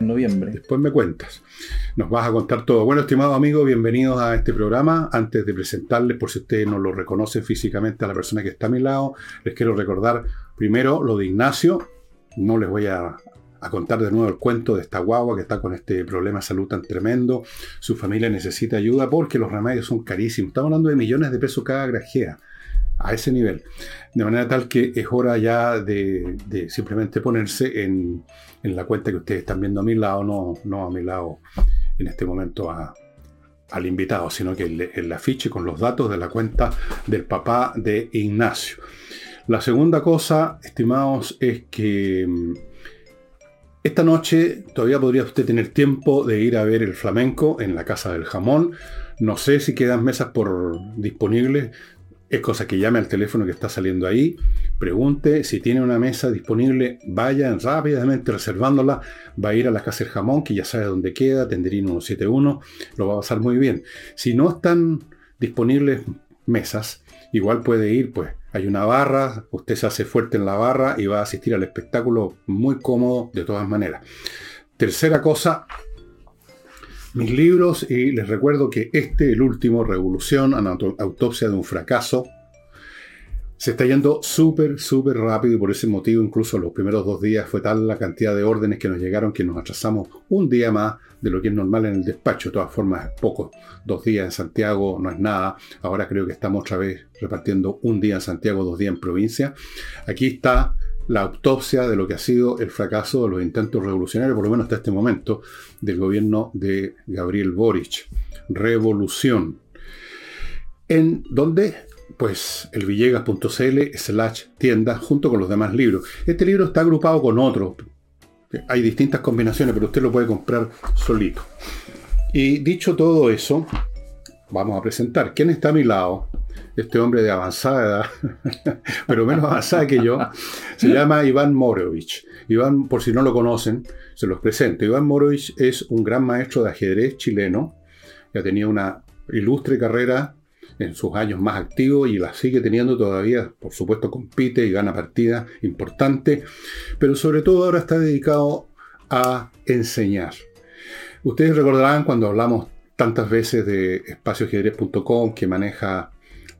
Noviembre. Después me cuentas. Nos vas a contar todo. Bueno, estimados amigos, bienvenidos a este programa. Antes de presentarles, por si ustedes no lo reconocen físicamente a la persona que está a mi lado, les quiero recordar primero lo de Ignacio. No les voy a, a contar de nuevo el cuento de esta guagua que está con este problema de salud tan tremendo. Su familia necesita ayuda porque los remedios son carísimos. Estamos hablando de millones de pesos cada grajea a ese nivel. De manera tal que es hora ya de, simplemente ponerse en, la cuenta que ustedes están viendo a mi lado, no, no a mi lado en este momento al invitado, sino que el, el afiche con los datos de la cuenta del papá de Ignacio. La segunda cosa, estimados, es que mm, esta noche todavía podría usted tener tiempo de ir a ver el flamenco en la Casa del Jamón. No sé si quedan mesas por disponibles. Es cosa que llame al teléfono que está saliendo ahí, pregunte si tiene una mesa disponible, vayan rápidamente reservándola, va a ir a la Casa del Jamón, que ya sabe dónde queda, Tenderín 171, lo va a pasar muy bien. Si no están disponibles mesas, igual puede ir, pues hay una barra, usted se hace fuerte en la barra y va a asistir al espectáculo muy cómodo de todas maneras. Tercera cosa, mis libros y les recuerdo que este, el último, Revolución, Autopsia de un fracaso, se está yendo súper, súper rápido y por ese motivo incluso los primeros dos días fue tal la cantidad de órdenes que nos llegaron que nos atrasamos un día más de lo que es normal en el despacho. De todas formas, es poco. Dos días en Santiago no es nada. Ahora creo que estamos otra vez repartiendo un día en Santiago, dos días en provincia. Aquí está la autopsia de lo que ha sido el fracaso de los intentos revolucionarios, por lo menos hasta este momento, del gobierno de Gabriel Boric. Revolución. En donde, pues, el villegas.cl slash tienda junto con los demás libros. Este libro está agrupado con otros. Hay distintas combinaciones, pero usted lo puede comprar solito. Y dicho todo eso, vamos a presentar. ¿Quién está a mi lado? Este hombre de avanzada edad, pero menos avanzada que yo, se llama Iván Morovich. Iván, por si no lo conocen, se los presento. Iván Morovich es un gran maestro de ajedrez chileno, ha tenido una ilustre carrera en sus años más activos y la sigue teniendo todavía, por supuesto compite y gana partidas importantes, pero sobre todo ahora está dedicado a enseñar. Ustedes recordarán cuando hablamos tantas veces de espacioajedrez.com que maneja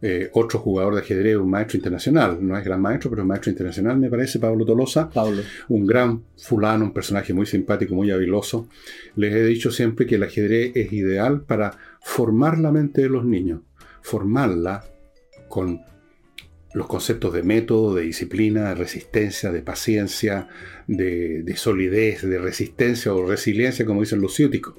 eh, otro jugador de ajedrez, un maestro internacional, no es gran maestro, pero es maestro internacional, me parece, Pablo Tolosa. Pablo. Un gran fulano, un personaje muy simpático, muy habiloso. Les he dicho siempre que el ajedrez es ideal para formar la mente de los niños, formarla con los conceptos de método, de disciplina, de resistencia, de paciencia, de, de solidez, de resistencia o resiliencia, como dicen los ciúticos.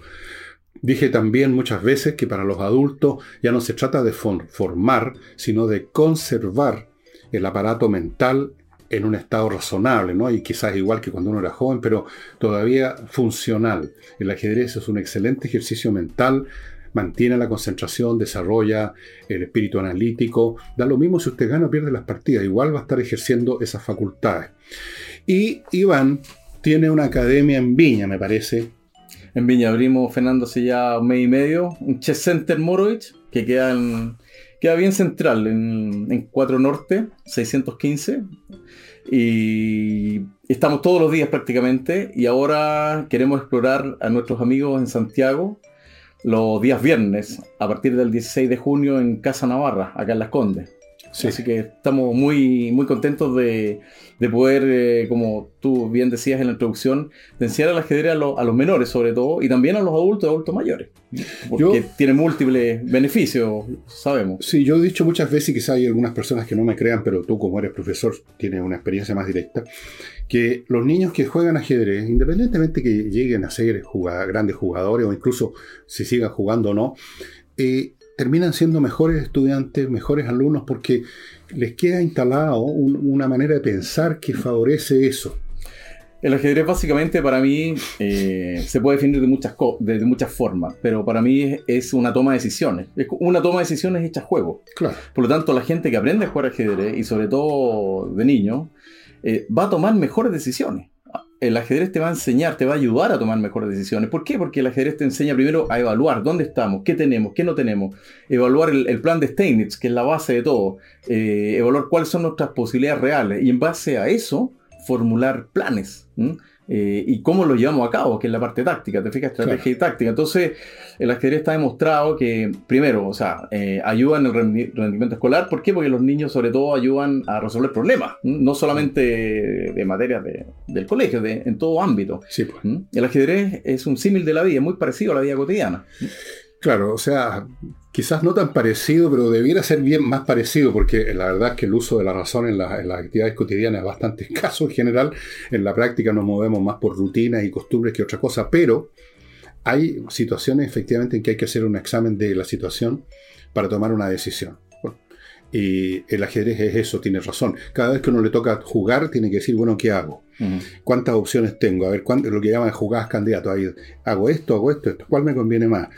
Dije también muchas veces que para los adultos ya no se trata de formar, sino de conservar el aparato mental en un estado razonable, ¿no? Y quizás igual que cuando uno era joven, pero todavía funcional. El ajedrez es un excelente ejercicio mental, mantiene la concentración, desarrolla el espíritu analítico. Da lo mismo si usted gana o pierde las partidas, igual va a estar ejerciendo esas facultades. Y Iván tiene una academia en Viña, me parece, en Viña abrimos, Fernando, hace ya un mes y medio, un Chess Center Morovich, que queda, queda bien central, en, en 4 Norte, 615. Y estamos todos los días prácticamente. Y ahora queremos explorar a nuestros amigos en Santiago los días viernes, a partir del 16 de junio en Casa Navarra, acá en Las Condes. Así que estamos muy, muy contentos de, poder, eh, como tú bien decías en la introducción, de enseñar al ajedrez a, a, los menores sobre todo y también a los adultos y adultos mayores. Porque tiene múltiples beneficios, sabemos. Sí, yo he dicho muchas veces, y quizá hay algunas personas que no me crean, pero tú como eres profesor tienes una experiencia más directa, que los niños que juegan ajedrez, independientemente que lleguen a ser grandes jugadores o incluso si sigan jugando o no, eh, terminan siendo mejores estudiantes, mejores alumnos, porque les queda instalado una manera de pensar que favorece eso. El ajedrez básicamente para mí eh, se puede definir de muchas, de, muchas formas, pero para mí es, una toma de decisiones. Es una toma de decisiones hecha a juego. Claro. Por lo tanto, la gente que aprende a jugar ajedrez, y sobre todo de niño, eh, va a tomar mejores decisiones el ajedrez te va a enseñar, te va a ayudar a tomar mejores decisiones. ¿Por qué? Porque el ajedrez te enseña primero a evaluar dónde estamos, qué tenemos, qué no tenemos, evaluar el, plan de Steinitz, que es la base de todo, eh, evaluar cuáles son nuestras posibilidades reales y en base a eso formular planes. Eh, y cómo lo llevamos a cabo, que es la parte táctica, te fijas, estrategia y táctica. Entonces, el ajedrez está demostrado que, primero, o sea, eh, ayuda en el rendimiento escolar. ¿Por qué? Porque los niños, sobre todo, ayudan a resolver problemas, no solamente de materia del colegio, de, en todo ámbito. Sí, pues. El ajedrez es un símil de la vida, muy parecido a la vida cotidiana. Claro, o sea, quizás no tan parecido, pero debiera ser bien más parecido, porque la verdad es que el uso de la razón en, las actividades cotidianas es bastante escaso en general. En la práctica nos movemos más por rutinas y costumbres que otra cosa, pero hay situaciones efectivamente en que hay que hacer un examen de la situación para tomar una decisión. Y el ajedrez es eso, tiene razón. Cada vez que uno le toca jugar, tiene que decir, bueno, ¿qué hago? ¿Cuántas opciones tengo? A ver, lo que llaman jugadas candidatos. Ahí, hago esto, hago esto, esto. ¿Cuál me conviene más?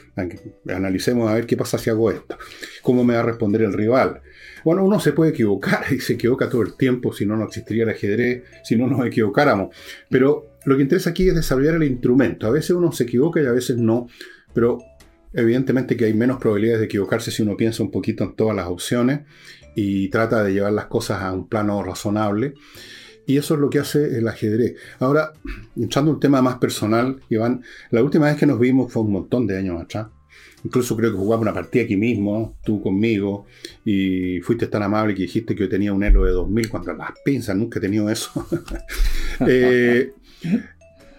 Analicemos a ver qué pasa si hago esto. ¿Cómo me va a responder el rival? Bueno, uno se puede equivocar y se equivoca todo el tiempo, si no, no existiría el ajedrez, si no nos equivocáramos. Pero lo que interesa aquí es desarrollar el instrumento. A veces uno se equivoca y a veces no, pero evidentemente que hay menos probabilidades de equivocarse si uno piensa un poquito en todas las opciones y trata de llevar las cosas a un plano razonable. Y eso es lo que hace el ajedrez. Ahora, entrando un tema más personal, Iván, la última vez que nos vimos fue un montón de años atrás. Incluso creo que jugamos una partida aquí mismo, tú conmigo, y fuiste tan amable que dijiste que yo tenía un Elo de 2000 cuando las pinzas, nunca he tenido eso. Eh,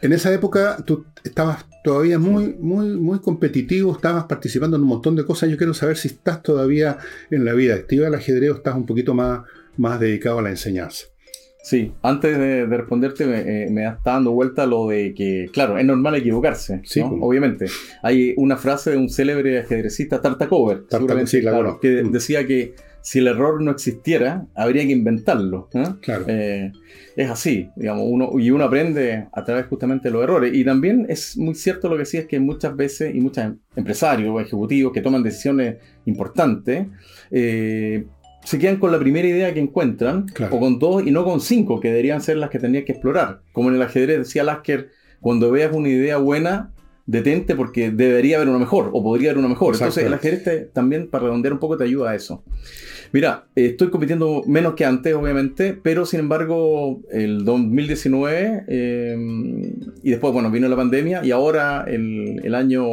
en esa época tú estabas todavía muy, muy, muy competitivo, estabas participando en un montón de cosas. Yo quiero saber si estás todavía en la vida activa del ajedrez o estás un poquito más, más dedicado a la enseñanza. Sí, antes de, responderte me, eh, me, está dando vuelta lo de que, claro, es normal equivocarse, sí, obviamente. Hay una frase de un célebre ajedrecista, Tartakover, sí, que mm. decía que si el error no existiera, habría que inventarlo. ¿eh? Claro. Eh, es así, digamos, uno, y uno aprende a través justamente de los errores. Y también es muy cierto lo que sí es que muchas veces, y muchos empresarios o ejecutivos que toman decisiones importantes, se quedan con la primera idea que encuentran, o con dos y no con cinco, que deberían ser las que tenían que explorar. Como en el ajedrez decía Lasker, cuando veas una idea buena, detente porque debería haber una mejor, o podría haber una mejor. Entonces el ajedrez también, para redondear un poco, te ayuda a eso. Mira, estoy compitiendo menos que antes, obviamente, pero sin embargo, el 2019 em, y después, bueno, vino la pandemia y ahora el, año,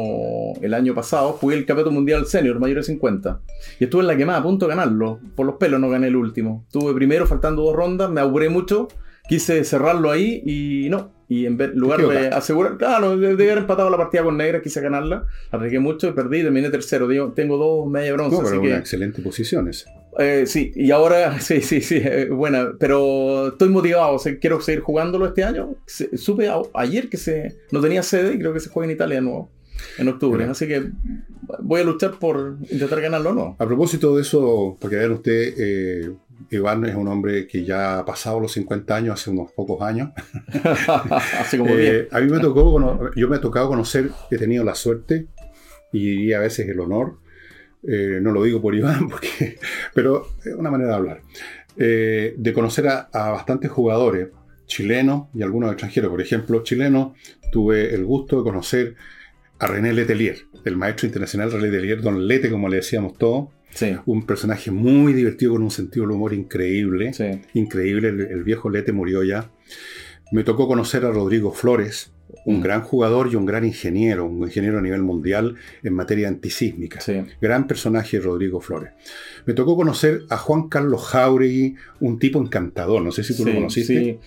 el año pasado jugué el Campeonato Mundial Senior, mayor de 50. Y estuve en la quemada, a punto de ganarlo. Por los pelos no gané el último. Tuve primero, faltando dos rondas, me aburré mucho, quise cerrarlo ahí y no, y en lugar de asegurar, claro, de, haber empatado la partida con Negra, quise ganarla, arriesgué mucho y perdí, terminé tercero. tengo dos media bronce. No, pero una excelente posición esa. Eh, sí, y ahora, sí, sí, sí, eh, buena, pero estoy motivado, quiero seguir jugándolo este año. supe ayer que se no tenía sede y creo que se juega en Italia de nuevo, en octubre, así que voy a luchar por intentar ganarlo o no. A propósito de eso, para que vean usted, eh, Iván es un hombre que ya ha pasado los 50 años hace unos pocos años. como eh, a mí me tocó, yo me he tocado conocer, he tenido la suerte y a veces el honor, eh, no lo digo por Iván, porque, pero es una manera de hablar, eh, de conocer a, bastantes jugadores chilenos y algunos extranjeros. Por ejemplo, chileno, tuve el gusto de conocer a René Letelier, el maestro internacional René Letelier, don Lete, como le decíamos todos un personaje muy divertido con un sentido del humor increíble. Increíble, el, viejo Lete murió ya. Me tocó conocer a Rodrigo Flores, un mm. gran jugador y un gran ingeniero, un ingeniero a nivel mundial en materia antisísmica. Gran personaje Rodrigo Flores. Me tocó conocer a Juan Carlos Jauregui, un tipo encantador, no sé si tú lo conociste.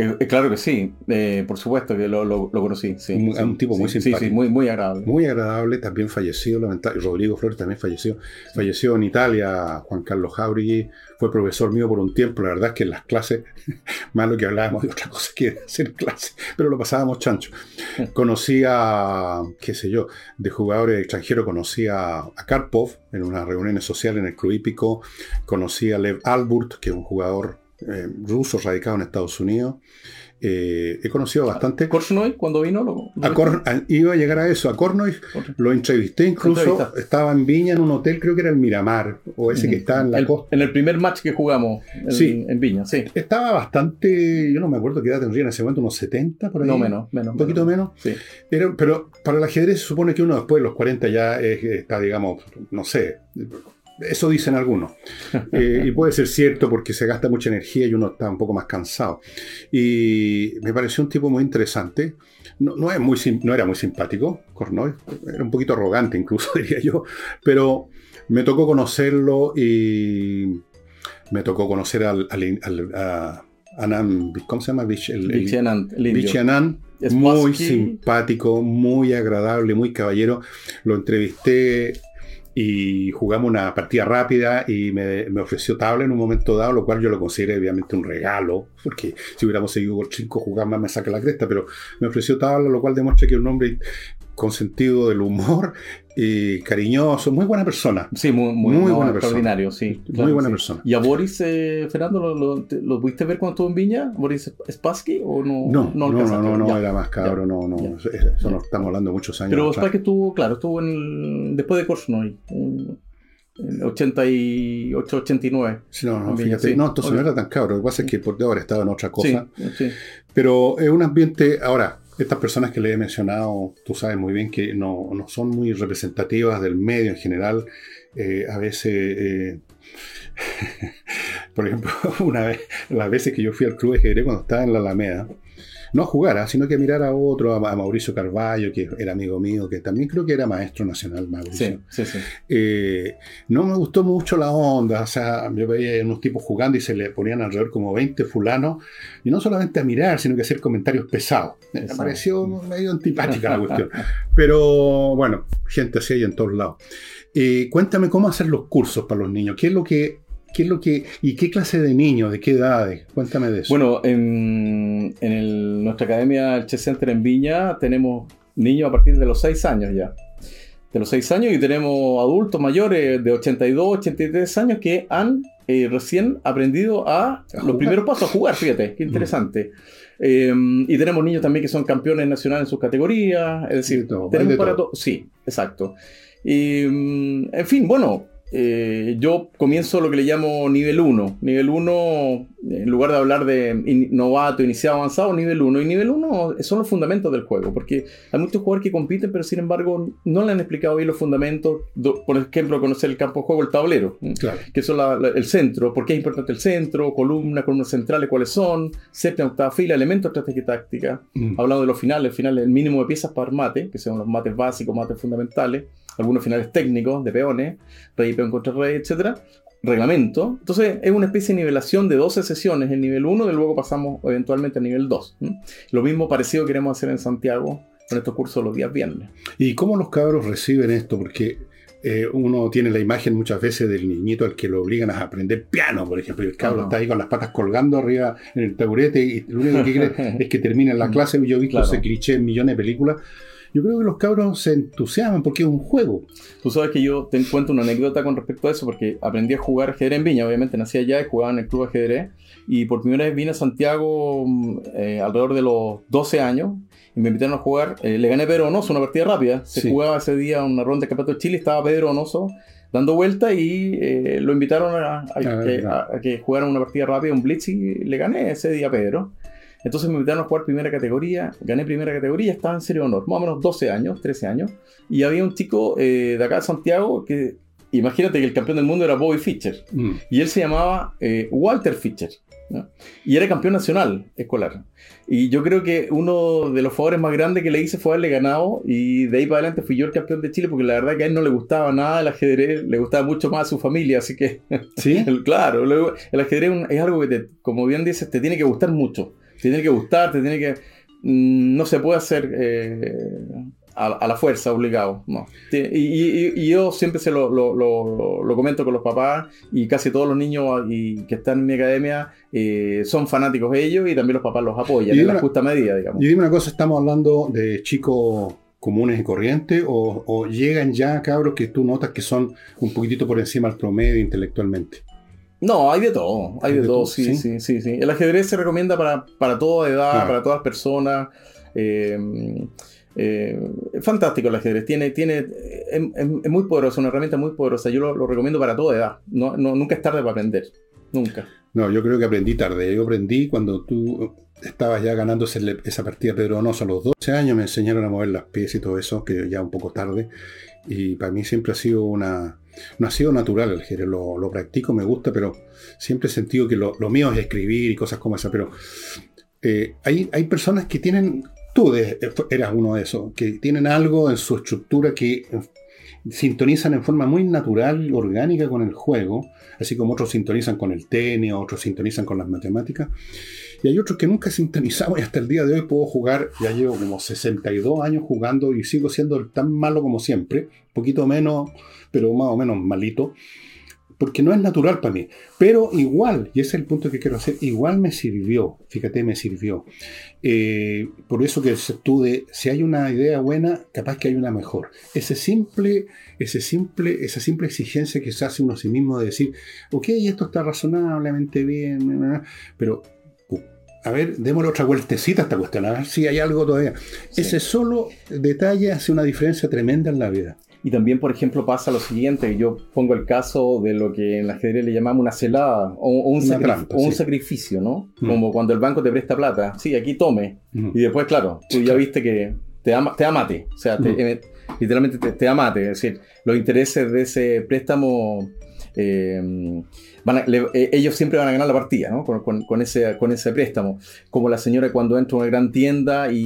Eh, eh, claro que sí, eh, por supuesto que lo, lo, conocí. Sí, un, tipo muy simpático. Sí, muy, muy agradable. Muy agradable, también falleció, lamentable. Rodrigo Flores también falleció. Falleció en Italia, Juan Carlos Jauregui, fue profesor mío por un tiempo. La verdad es que en las clases, más lo que hablábamos de otra cosa que hacer clases, pero lo pasábamos chancho. Conocí a, qué sé yo, de jugadores extranjeros, conocí a, a Karpov en unas reuniones sociales en el Club Hípico, conocí a Lev Alburt, que es un jugador eh, ruso radicado en Estados Unidos. Eh, he conocido bastante. ¿Kornoy cuando vino? Lo, iba a llegar a eso. A Kornoy lo entrevisté incluso. Estaba en Viña en un hotel, creo que era el Miramar, o ese que está en la costa. En el primer match que jugamos en, sí. en Viña, sí. Estaba bastante. Yo no me acuerdo qué edad tendría en ese momento, unos 70 por ahí. No, menos. menos un poquito menos. Sí. pero para el ajedrez se supone que uno después de los 40 ya está, digamos, no sé Eso dicen algunos. Eh, y puede ser cierto porque se gasta mucha energía y uno está un poco más cansado. Y me pareció un tipo muy interesante. No, no, es muy, no era muy simpático, Kornoy. Era un poquito arrogante incluso, diría yo. Pero me tocó conocerlo y me tocó conocer al, al- al- a Anand, ¿cómo se llama? Vich- el- el- muy simpático, muy agradable, muy caballero. Lo entrevisté y jugamos una partida rápida y me, me ofreció tabla en un momento dado, lo cual yo lo consideré obviamente un regalo, porque si hubiéramos seguido con cinco jugar más me saca la cresta, pero me ofreció tabla, lo cual demuestra que un hombre con sentido del humor y cariñoso, muy buena persona. Sí, muy, muy, Muy no, buena persona. extraordinario, sí. Muy buena sí. persona. ¿Y a Boris, eh, Fernando, lo, lo, lo pudiste ver cuando estuvo en Viña? ¿Boris Spassky o no? No, no, no, no, no, era más cabro, no, no, ya. eso, eso no estamos hablando muchos años. Pero. Spassky estuvo, claro, estuvo en el- después de Korchnoi, en el 88, 89. Sí, no, no, en Viña, fíjate, sí. no, entonces Ok. no era tan cabro. Lo que pasa es que por ahora estaba en otra cosa. Sí. Pero es un ambiente. Ahora, estas personas que le he mencionado, tú sabes muy bien que no, no son muy representativas del medio en general. Eh, a veces. eh, por ejemplo, una vez, las veces que yo fui al club de ajedrez cuando estaba en la Alameda, no a jugar, sino que a mirar a otro, a, Mauricio Carballo, que era amigo mío, que también creo que era maestro nacional, Mauricio. Sí, sí, sí. Eh, no me gustó mucho la onda, o sea, yo veía unos tipos jugando y se le ponían alrededor como 20 fulanos, y no solamente a mirar, sino que hacer comentarios pesados. Me pareció medio antipática la cuestión. Pero bueno, gente así hay en todos lados. Eh, cuéntame cómo hacer los cursos para los niños, qué es lo que, qué es lo que, y qué clase de niños, de qué edades, cuéntame de eso. Bueno, en, en el- nuestra academia, el Chess Center en Viña, tenemos niños a partir de los 6 años ya. De los 6 años y tenemos adultos mayores de 82, 83 años que han eh, recién aprendido a, los primeros pasos a jugar, fíjate, qué interesante. Eh, y tenemos niños también que son campeones nacionales en sus categorías, es decir, De todo, tenemos de para todo. todo. Sí, exacto. Y, mm, en fin, bueno, eh, yo comienzo lo que le llamo nivel 1. Nivel 1, en lugar de hablar de in- novato, iniciado, avanzado, nivel 1. Y nivel 1 son los fundamentos del juego, porque hay muchos jugadores que compiten, pero sin embargo no le han explicado bien los fundamentos. Do- Por ejemplo, conocer el campo de juego, el tablero, claro. que son la- la- el centro, por qué es importante el centro, columna, columnas centrales, cuáles son, séptima, octava fila, elementos, estrategia y táctica Mm. hablando de los finales, el final, el mínimo de piezas para mate, que son los mates básicos, mates fundamentales, algunos finales técnicos de peones, rey, peón contra rey, etc. Reglamento. Entonces es una especie de nivelación de 12 sesiones en nivel 1 y luego pasamos eventualmente a nivel 2. ¿m? Lo mismo parecido queremos hacer en Santiago con estos cursos los días viernes. ¿Y cómo los cabros reciben esto? Porque eh, uno tiene la imagen muchas veces del niñito al que lo obligan a aprender piano, por ejemplo, y el cabro está ahí con las patas colgando arriba en el taburete y lo único que quiere es que termine la clase. Yo he visto Claro. ese cliché en millones de películas. Yo creo que los cabros se entusiasman porque es un juego. Tú sabes que yo te cuento una anécdota con respecto a eso, porque aprendí a jugar ajedrez en Viña, obviamente nací allá y jugaba en el club de ajedrez, y por primera vez vine a Santiago mm, eh, alrededor de los 12 años, y me invitaron a jugar, eh, le gané a Pedro Donoso, una partida rápida, se Sí. jugaba ese día una ronda de Campeonato de Chile, estaba Pedro Donoso dando vuelta y eh, lo invitaron a, a Ah, que, ya. a- a que jugara una partida rápida, un blitz, y le gané ese día a Pedro. Entonces me invitaron a jugar primera categoría, gané primera categoría, estaba en serio honor, más o menos 12 años, 13 años. Y había un chico eh, de acá de Santiago que, imagínate que el campeón del mundo era Bobby Fischer. Mm. Y él se llamaba eh, Walter Fischer. ¿no? Y era campeón nacional escolar. Y yo creo que uno de los favores más grandes que le hice fue haberle ganado. Y de ahí para adelante fui yo el campeón de Chile porque la verdad que a él no le gustaba nada el ajedrez, le gustaba mucho más a su familia. Así que ¿Sí? claro, el ajedrez es algo que, te, como bien dices, te tiene que gustar mucho. Te tiene que gustar, te tiene que... mm, No se puede hacer eh, a, a la fuerza, obligado. No. Y, y- y yo siempre se lo, lo- lo- lo comento con los papás y casi todos los niños y, que están en mi academia eh, son fanáticos de ellos y también los papás los apoyan Y en la justa medida, digamos. Y dime una cosa, ¿estamos hablando de chicos comunes y corrientes o, o llegan ya cabros que tú notas que son un poquitito por encima del promedio intelectualmente? No, hay de todo, hay de, todo, sí, ¿sí? sí, sí, sí. El ajedrez se recomienda para, para toda edad, Claro. para todas las personas. eh, eh, es fantástico el ajedrez, tiene, tiene, es, es- muy poderoso, una herramienta muy poderosa. Yo lo, lo recomiendo para toda edad. No, no- nunca es tarde para aprender, nunca. No, yo creo que aprendí tarde. Yo aprendí cuando tú estabas ya ganándose esa partida Pedro Donoso a los 12 años, me enseñaron a mover las piezas y todo eso, que ya un poco tarde. Y para mí siempre ha sido una... No ha sido natural el ajedrez, lo, practico, me gusta, pero siempre he sentido que lo, mío es escribir y cosas como esa, pero eh, hay, hay personas que tienen, tú eras uno de esos, que tienen algo en su estructura que sintonizan en forma muy natural, orgánica con el juego, así como otros sintonizan con el tenis, otros sintonizan con las matemáticas. Y hay otros que nunca sintonizamos y hasta el día de hoy puedo jugar, ya llevo como 62 años jugando y sigo siendo tan malo como siempre, poquito menos, pero más o menos malito, porque no es natural para mí. Pero igual, y ese es el punto que quiero hacer, igual me sirvió, fíjate, me sirvió. Eh, por eso que estude, si hay una idea buena, capaz que hay una mejor. Ese simple, ese simple, esa simple exigencia que se hace uno a sí mismo de decir, ok, esto está razonablemente bien, pero a ver, démosle otra vueltecita a esta cuestión, a ver si hay algo todavía. Sí. Ese solo detalle hace una diferencia tremenda en la vida. Y también, por ejemplo, pasa lo siguiente, yo pongo el caso de lo que en la ajedrez le llamamos una celada o, o un, Una trampa, o un sacrificio, ¿no? Mm. Como cuando el banco te presta plata, sí, aquí tome. Mm. Y después, claro, tú ya viste que te da, te da mate, o sea, te- Mm. eh, literalmente te, te da mate, es decir, los intereses de ese préstamo, eh, van a- le- eh, ellos siempre van a ganar la partida, ¿no? Con, con- con ese, con ese préstamo. Como la señora cuando entra a una gran tienda y,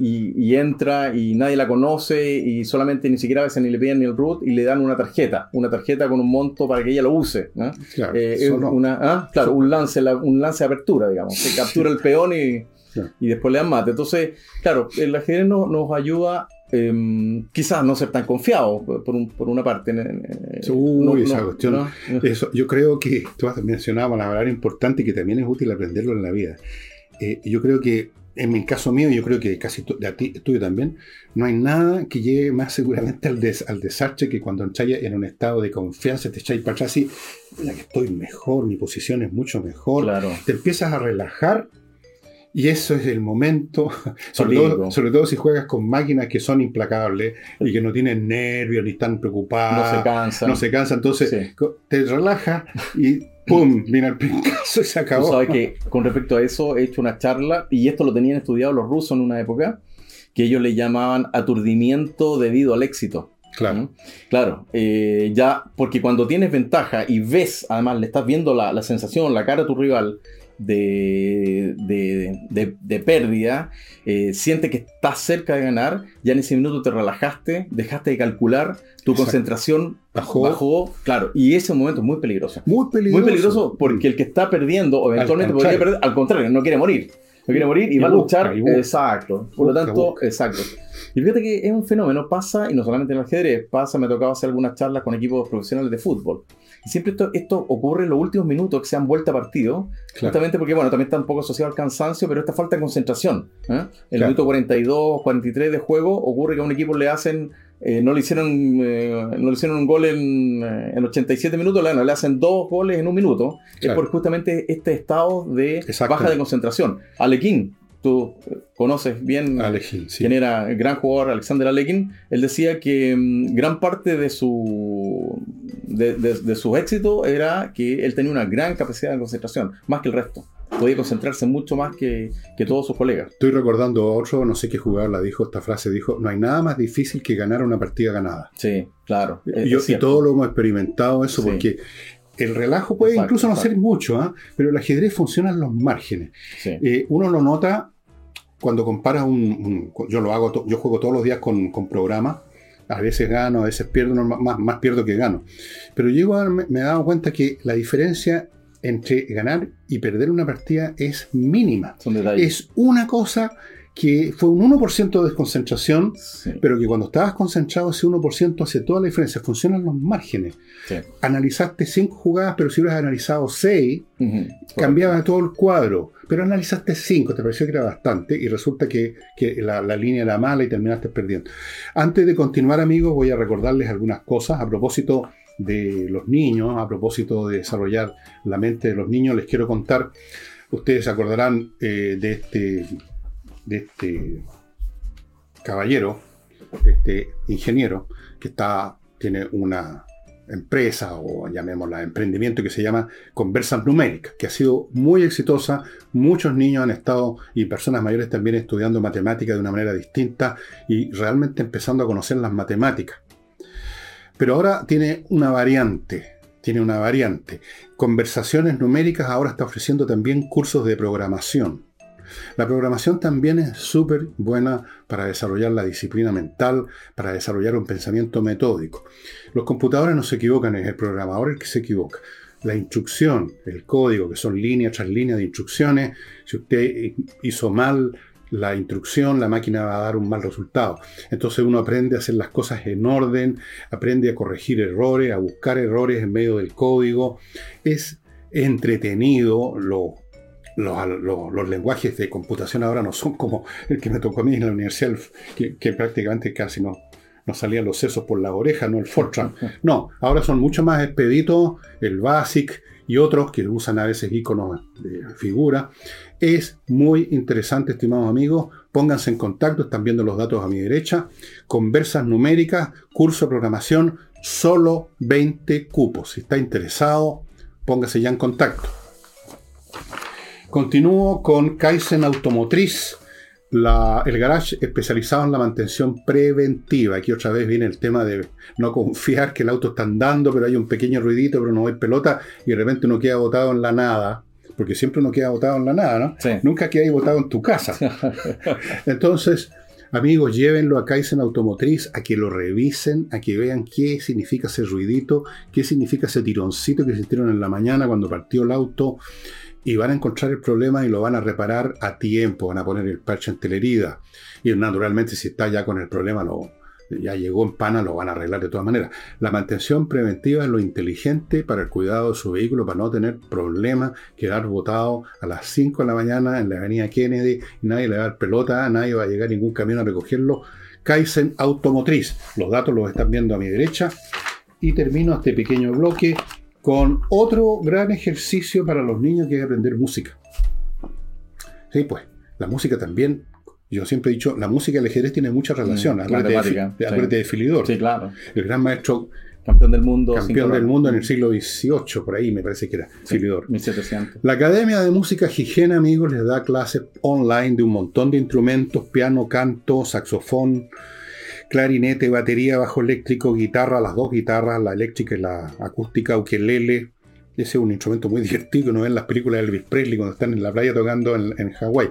y- y entra y nadie la conoce y solamente ni siquiera a veces ni le piden ni el root y le dan una tarjeta, una tarjeta con un monto para que ella lo use, ¿no? Claro, Eh, una, ah, claro, un lance, la- un lance de apertura, digamos. Se captura el peón y, Claro. y después le dan mate. Entonces, claro, el ajedrez no- nos ayuda em, quizás no ser tan confiado por, un- por una parte. eh, Uy, no- esa no- cuestión. no. Eso, yo creo que tú has mencionado una palabra importante que también es útil aprenderlo en la vida. Eh, yo creo que, en mi caso mío, yo creo que casi de a ti, tuyo también, no hay nada que llegue más seguramente al, des- al desastre que cuando entráis en un estado de confianza, te echáis para atrás y, mira que estoy mejor, mi posición es mucho mejor, Claro. te empiezas a relajar y eso es el momento, sobre todo, sobre todo si juegas con máquinas que son implacables y que no tienen nervios ni están No preocupadas se cansa. no se cansa, entonces Sí. te relaja y ¡pum! viene el pincazo y se Tú acabó. sabes que con respecto a eso he hecho una charla, y esto lo tenían estudiado los rusos en una época, que ellos le llamaban aturdimiento debido al éxito. Claro, ¿Mm? Claro, eh, ya, porque cuando tienes ventaja y ves, además le estás viendo la, la sensación, la cara a tu rival de, de, de- de pérdida, eh, siente que estás cerca de ganar, ya en ese minuto te relajaste, dejaste de calcular, tu Exacto. concentración Bajó. bajó, claro, y ese momento es muy peligroso. muy peligroso. Muy peligroso porque el que está perdiendo, o eventualmente Al podría perder, al contrario, no quiere morir. Quiere morir y, Y va a luchar. busca. exacto. Por lo tanto, exacto. Y fíjate que es un fenómeno, pasa, y no solamente en el ajedrez, pasa, me ha tocado hacer algunas charlas con equipos profesionales de fútbol. Y siempre esto, esto ocurre en los últimos minutos que se han vuelto a partido, Claro. justamente porque, bueno, también está un poco asociado al cansancio, pero esta falta de concentración. ¿eh? En el Claro. minuto 42, 43 de juego, ocurre que a un equipo le hacen, eh, no, le hicieron, eh, no le hicieron un gol en, eh, en 87 minutos, le, le hacen dos goles en un minuto, es por justamente este estado de Exacto. baja de concentración. Alequín, tú conoces bien Alejín, sí. quien era el gran jugador Alexander Alekin, él decía que mm, gran parte de su de, de- de su éxito era que él tenía una gran capacidad de concentración, más que el resto. Podía concentrarse mucho más que, que todos sus colegas. Estoy recordando a otro, no sé qué jugador la dijo, esta frase dijo, no hay nada más difícil que ganar una partida ganada. Sí, claro. es- Y, yo- es y cierto. todos lo hemos experimentado eso Sí. porque el relajo puede Exacto, incluso no exacto. ser mucho, ¿ah? pero el ajedrez funciona en los márgenes. Sí. Eh, uno lo nota cuando comparas un, un- yo lo hago, to- yo juego todos los días con, con programas, a veces gano, a veces pierdo, no, más, más pierdo que gano. Pero llego a, me, me he dado cuenta que la diferencia entre ganar y perder una partida es mínima. Es una cosa que fue un 1% de desconcentración, Sí, pero que cuando estabas concentrado ese 1% hace toda la diferencia. Funcionan los márgenes. sí. Analizaste 5 jugadas, pero si hubieras analizado 6, Ujú. cambiaba todo el cuadro. Pero analizaste 5, te pareció que era bastante, y resulta que, que la, la línea era mala y terminaste perdiendo. Antes de continuar, amigos, voy a recordarles algunas cosas a propósito de los niños, a propósito de desarrollar la mente de los niños. Les quiero contar, ustedes se acordarán eh, de este de este caballero, este ingeniero, que está, tiene una empresa o llamémosla emprendimiento que se llama Conversas Numéricas, que ha sido muy exitosa. Muchos niños han estado y personas mayores también estudiando matemáticas de una manera distinta y realmente empezando a conocer las matemáticas. Pero ahora tiene una variante. Tiene una variante. Conversaciones numéricas ahora está ofreciendo también cursos de programación. La programación también es súper buena para desarrollar la disciplina mental, para desarrollar un pensamiento metódico. Los computadores no se equivocan, es el programador el que se equivoca. La instrucción, el código, que son líneas tras líneas de instrucciones, si usted hizo mal la instrucción, la máquina va a dar un mal resultado. Entonces uno aprende a hacer las cosas en orden, aprende a corregir errores, a buscar errores en medio del código. Es entretenido, los, los, lenguajes de computación ahora no son como el que me tocó a mí en la universidad, que, que prácticamente casi no, no salían los sesos por la oreja, no el Fortran. No, ahora son mucho más expeditos, el BASIC y otros que usan a veces iconos de figura. Es muy interesante, estimados amigos. Pónganse en contacto, están viendo los datos a mi derecha. Conversas numéricas, curso de programación, solo 20 cupos. Si está interesado, póngase ya en contacto. Continúo con Kaizen Automotriz el garage especializado en la mantención preventiva. Aquí otra vez viene el tema de no confiar que el auto está andando, pero hay un pequeño ruidito, pero no hay pelota y de repente uno queda botado en la nada. Porque siempre uno queda botado en la nada, ¿no? Nunca queda botado en tu casa. Entonces, amigos, llévenlo a Kaizen Automotriz a que lo revisen, a que vean qué significa ese ruidito, qué significa ese tironcito que sintieron en la mañana cuando partió el auto y van a encontrar el problema y lo van a reparar a tiempo, van a poner el parche en herida. Y naturalmente si está ya con el problema, lo, ya llegó en pana, lo van a arreglar de todas maneras. La mantención preventiva es lo inteligente para el cuidado de su vehículo, para no tener problemas, quedar botado a las 5 de la mañana en la avenida Kennedy nadie le va a dar pelota, nadie va a llegar ningún camión a recogerlo. Kaizen Automotriz. Los datos los están viendo a mi derecha. Y termino este pequeño bloque con otro gran ejercicio para los niños que es aprender música. Sí, pues, la música también, yo siempre he dicho, la música y el ajedrez tiene mucha relación. Mm, acuérdate, de, de Filidor. Sí, claro. El gran maestro campeón del mundo. Campeón del mundo en el siglo XVIII, por ahí me parece que era, Filidor. 1700. La Academia de Música Higiene, amigos, les da clases online de un montón de instrumentos, piano, canto, saxofón, clarinete, batería, bajo eléctrico, guitarra, las dos guitarras, la eléctrica y la acústica, ukelele. Ese es un instrumento muy divertido, no ven las películas de Elvis Presley cuando están en la playa tocando en, en Hawái.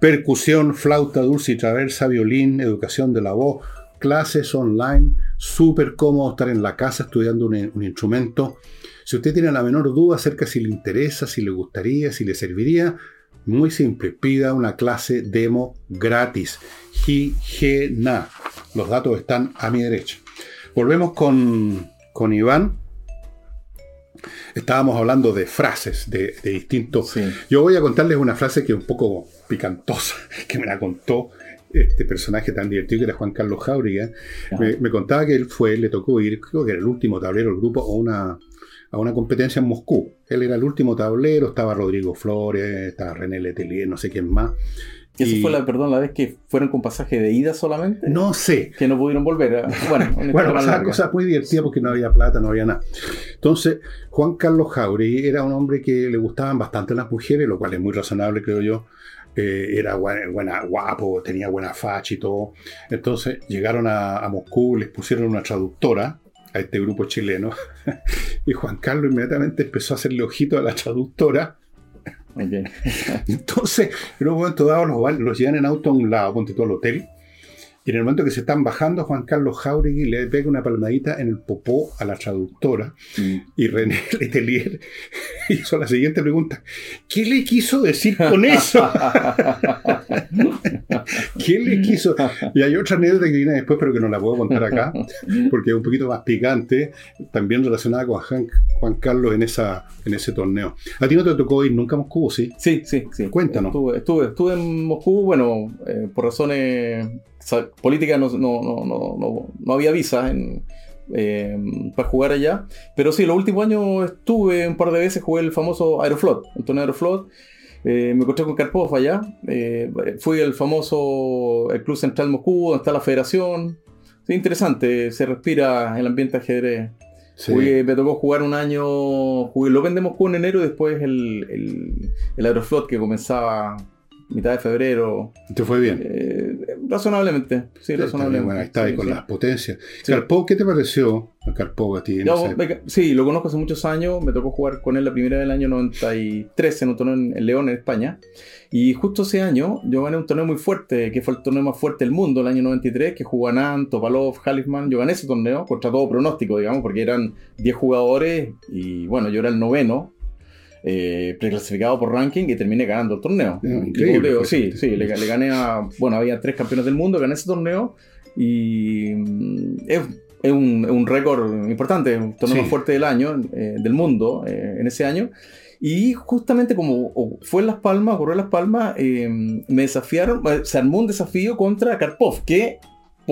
Percusión, flauta dulce y traversa, violín, educación de la voz, clases online, súper cómodo estar en la casa estudiando un, instrumento. Si usted tiene la menor duda acerca si le interesa, si le gustaría, si le serviría, muy simple, pida una clase demo gratis. Higena. Los datos están a mi derecha. Volvemos con, con Iván. Estábamos hablando de frases, de, distintos. Yo voy a contarles una frase que es un poco picantosa, que me la contó este personaje tan divertido que era Juan Carlos Jauregui. Me, contaba que él fue, le tocó ir, creo que era el último tablero del grupo, a una, a una competencia en Moscú. Él era el último tablero, estaba Rodrigo Flores, estaba René Letelier, no sé quién más. ¿Y eso fue la, perdón, la vez que fueron con pasaje de ida solamente? No sé. Que no pudieron volver. Bueno, bueno pasaban cosas muy divertidas porque no había plata, no había nada. Entonces, Juan Carlos Jauregui era un hombre que le gustaban bastante las mujeres, lo cual es muy razonable, creo yo. Eh, era buena, guapo, tenía buena facha y todo. Entonces llegaron a, a Moscú, les pusieron una traductora a este grupo chileno y Juan Carlos inmediatamente empezó a hacerle ojito a la traductora Entonces, en un momento dado los, los, llevan en auto a un lado, ponte todo el hotel, y en el momento que se están bajando, Juan Carlos Jauregui le pega una palmadita en el popó a la traductora, mm. y René Letelier hizo la siguiente pregunta, ¿qué le quiso decir con eso? ¿Qué le quiso? Y hay otra anécdota que viene después, pero que no la puedo contar acá, porque es un poquito más picante, también relacionada con Juan, Carlos en, esa, en ese torneo. ¿A ti no te tocó ir nunca a Moscú, sí? Sí, sí, sí. Cuéntanos. Estuve, estuve, en Moscú, bueno, eh, por razones políticas no, no, no, no, había visa eh, para jugar allá. Pero sí, los últimos años estuve un par de veces, jugué el famoso Aeroflot, el torneo Aeroflot. Eh, me encontré con Karpov allá. Eh, fui al famoso el Club Central Moscú, donde está la federación. Sí, interesante, se respira el ambiente ajedrez. me tocó jugar un año, jugué el Open de Moscú en enero y después el, el, Aeroflot que comenzaba mitad de febrero. ¿Te fue bien? Eh, razonablemente, sí, razonablemente. Bueno, ahí está sí, con sí. las potencias. Sí. Karpov, ¿qué te pareció a Karpov a ti? en Yo, sí, lo conozco hace muchos años. Me tocó jugar con él la primera del año 93 en un torneo en, en León, en España. Y justo ese año yo gané un torneo muy fuerte, que fue el torneo más fuerte del mundo, el año 93, que jugó Anand, Topalov, Halifman. Yo gané ese torneo contra todo pronóstico, digamos, porque eran 10 jugadores y bueno, yo era el noveno. Eh, preclasificado por ranking y terminé ganando el torneo. Ah, increíble, digo, fue sí, sí, le, le gané a. Bueno, había tres campeones del mundo, gané ese torneo y mm, es, es un, un récord importante, un torneo Sí. más fuerte del año, eh, del mundo, eh, en ese año. Y justamente como fue en Las Palmas, ocurrió en Las Palmas, eh, me desafiaron, se armó un desafío contra Karpov, que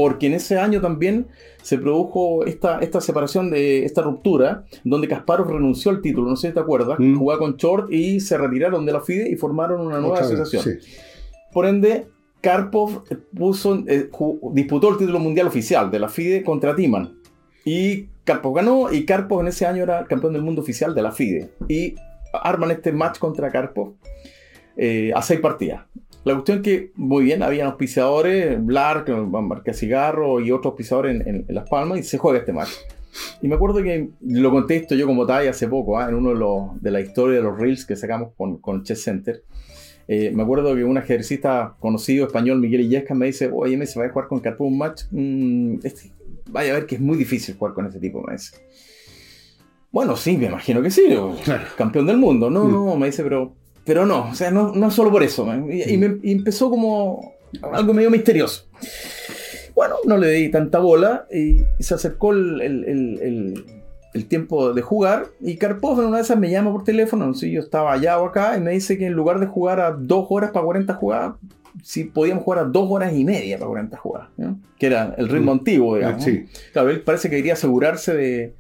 porque en ese año también se produjo esta, esta separación, de esta ruptura, donde Kasparov renunció al título, no sé si te acuerdas, Mm. jugaba con Short y se retiraron de la FIDE y formaron una nueva Otra vez, asociación. sí. Por ende, Karpov puso, eh, disputó el título mundial oficial de la FIDE contra Timan. Y Karpov ganó y Karpov en ese año era campeón del mundo oficial de la FIDE. Y arman este match contra Karpov eh, a seis partidas. La cuestión es que, muy bien, habían auspiciadores, Blark, Marca Cigarro y otros auspiciadores en, en- en Las Palmas y se juega este match. Y me acuerdo que lo conté esto yo como talla hace poco, ah, en uno de, los, de la historia de los reels que sacamos con, con Chess Center. Eh, me acuerdo que un ejercista conocido español, Miguel Illesca, me dice, oye, me se va a jugar con Karpov un match. Mm, este- vaya a ver que es muy difícil jugar con ese tipo, me dice. Bueno, sí, me imagino que sí. Claro. Campeón del mundo. No, Mm. no, me dice, pero, pero no, o sea, no, no solo por eso. man. Y, y me- y empezó como algo medio misterioso. Bueno, no le di tanta bola y, y se acercó el, el- el- el- tiempo de jugar y Karpov en una de esas me llama por teléfono, no sé, yo estaba allá o acá y me dice que en lugar de jugar a 2 horas para 40 jugadas, si podíamos jugar a 2 horas y media para 40 jugadas, ¿no? que era el ritmo Mm. antiguo, digamos. sí. Claro, él parece que quería asegurarse de,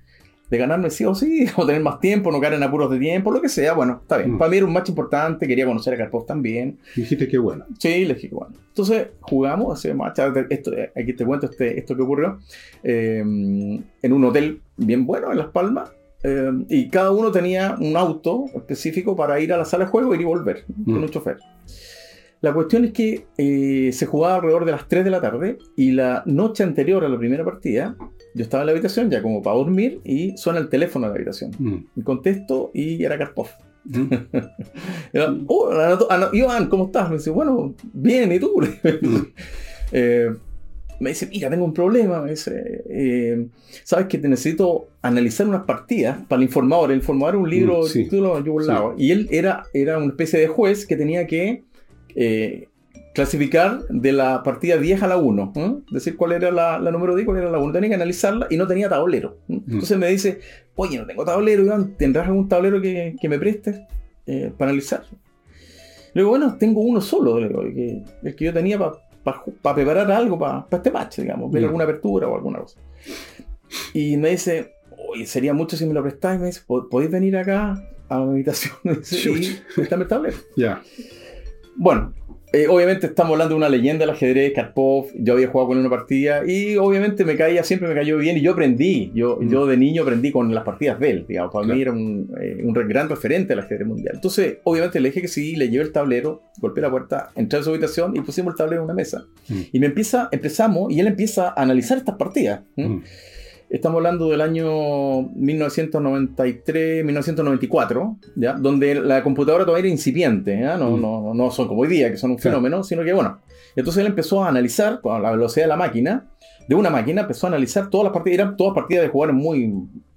de ganarme sí o sí, o tener más tiempo, no caer en apuros de tiempo, lo que sea. Bueno, está bien. Mm. Para mí era un match importante, quería conocer a Karpov también. Dijiste que bueno. Sí, le dije, bueno. Entonces jugamos ese match. Esto, eh, aquí te cuento este, esto que ocurrió. eh, en un hotel bien bueno en Las Palmas. eh, y cada uno tenía un auto específico para ir a la sala de juego ir y volver con Mm. un chofer. La cuestión es que eh, se jugaba alrededor de las 3 de la tarde y la noche anterior a la primera partida yo estaba en la habitación ya como para dormir y suena el teléfono de la habitación. Mm. Y contesto y era Karpov. Mm. Era, oh, Iván, ¿cómo estás? Me dice, bueno, bien, ¿y tú? Mm. Eh, me dice, mira, tengo un problema. Me dice, eh, sabes que te necesito analizar unas partidas para el informador. El informador es un libro, Mm, sí. título yugoslavo. Y él era, era una especie de juez que tenía que eh, clasificar de la partida 10 a la 1. ¿eh? Decir cuál era la, la número 10, cuál era la 1. Tenía que analizarla y no tenía tablero. ¿eh? Mm. Entonces me dice, oye, no tengo tablero, Iván, ¿tendrás algún tablero que, que me prestes eh, para analizar? Le digo, bueno, tengo uno solo, le digo, que, el que yo tenía para preparar algo para este match, digamos, ver alguna apertura o alguna cosa. Y me dice, oye, sería mucho si me lo prestáis, me dice, "¿Po- ¿podéis venir acá a mi habitación y prestarme el tablero? Ya. Bueno, eh, obviamente estamos hablando de una leyenda del ajedrez, Karpov, yo había jugado con él una partida y obviamente me caía, siempre me cayó bien y yo aprendí, yo, Mm. yo de niño aprendí con las partidas de él, digamos, para Claro. mí era un, eh, un gran referente del ajedrez mundial. Entonces, obviamente le dije que sí, le llevé el tablero, golpeé la puerta, entré a su habitación y pusimos el tablero en una mesa. Mm. Y me empieza, empezamos y él empieza a analizar estas partidas. Mm. Estamos hablando del año 1993, 1994, ¿ya? donde la computadora todavía era incipiente, ¿ya? No, Mm. no, no son como hoy día, que son un Claro. fenómeno, sino que bueno. Entonces él empezó a analizar, con la velocidad de la máquina, de una máquina, empezó a analizar todas las partidas, eran todas partidas de jugadores muy,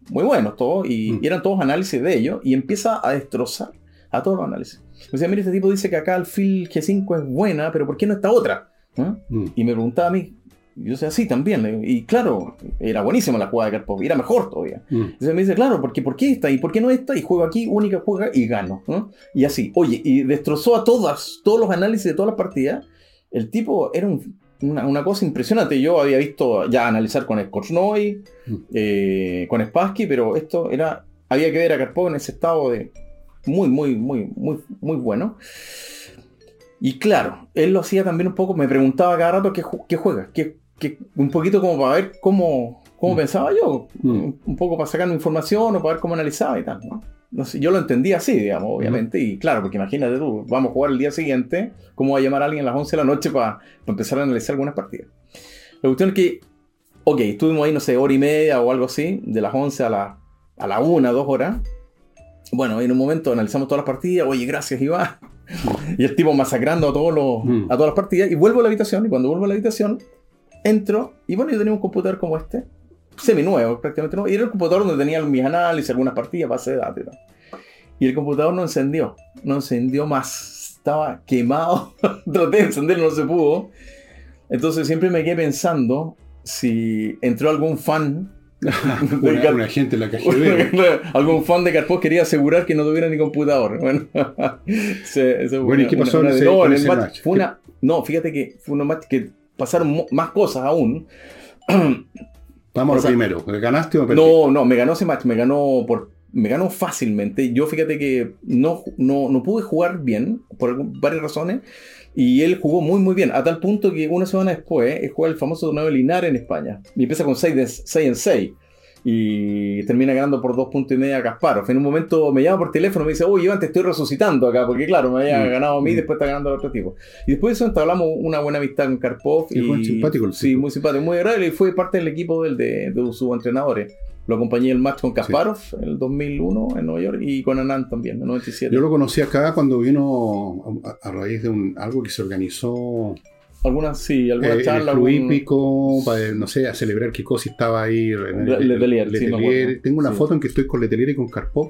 muy buenos, todos, y, Mm. y eran todos análisis de ellos, y empieza a destrozar a todos los análisis. O sea, mira, este tipo dice que acá el Phil G5 es buena, pero ¿por qué no está otra? ¿Ah? Mm. Y me preguntaba a mí, yo decía, sí, también. digo, Y claro, era buenísima la jugada de Karpov, era mejor todavía. Mm. Entonces me dice, claro, porque ¿por qué esta? ¿Y por qué no esta? Y juego aquí, única juega y gano. ¿no? Y así, oye, y destrozó a todas, todos los análisis de todas las partidas. El tipo era un- una, una cosa impresionante. Yo había visto ya analizar con Skorchnoi, Mm. eh, con Spassky, pero esto era, había que ver a Karpov en ese estado de muy, muy, muy, muy, muy bueno. Y claro, él lo hacía también un poco, me preguntaba cada rato qué, qué juega, qué, qué- un poquito como para ver cómo, cómo Mm. pensaba yo, Mm. un poco para sacarme información o para ver cómo analizaba y tal. ¿no? no sé, yo lo entendía así, digamos, obviamente. Y claro, porque imagínate tú, vamos a jugar el día siguiente, ¿cómo va a llamar a alguien a las 11 de la noche para empezar a analizar algunas partidas? La cuestión es que, ok, estuvimos ahí, no sé, hora y media o algo así, de las 11 a la, a la 1, 2 horas. Bueno, en un momento analizamos todas las partidas, oye, gracias Iván. y el tipo masacrando a, todos los, Mm. a todas las partidas. Y vuelvo a la habitación, y cuando vuelvo a la habitación, entro, y bueno, yo tenía un computador como este, semi nuevo, prácticamente nuevo, y era el computador donde tenía mis análisis, algunas partidas, base de datos y tal. Y el computador no encendió, no encendió más, estaba quemado, traté de encenderlo, no se pudo. Entonces siempre me quedé pensando si entró algún fan Una, una gente en la KGB. Algún fan de Carpos quería asegurar que no tuviera ni computador. Bueno, se- fue Bueno, ¿y qué pasó una en de- ese- no, en ese match match? fue una- no, fíjate que fue un match que pasaron más cosas aún. Vamos a lo primero. ¿Ganaste o perdiste? No, no, me ganó ese match, me ganó por. Me ganó fácilmente. Yo fíjate que no, no, no pude jugar bien, por varias razones. Y él jugó muy, muy bien. A tal punto que una semana después, él juega el famoso torneo de Linares en España. Y empieza con 6, de, 6 en 6. Y termina ganando por dos puntos y medio a Kasparov. En un momento me llama por teléfono y me dice, oye, Iván, te estoy resucitando acá. Porque claro, me había ganado a mí y después está ganando a otro tipo. Y después de eso entablamos una buena amistad con Karpov. Y buen simpático el Sí, muy simpático, muy agradable. Y fue parte del equipo del, de, de sus entrenadores. Lo acompañé el match con Kasparov en el 2001 en Nueva York y con Anand también en el 97. Yo lo conocí acá cuando vino a, a raíz de un, algo que se organizó Algunas sí, eh, algunas en el charlas. Club algún- Hípico, para, no sé, a celebrar que Cosi estaba ahí. en Le- Letelier, sí, me Letelier. acuerdo. Tengo una Sí. foto en que estoy con Letelier y con Karpov.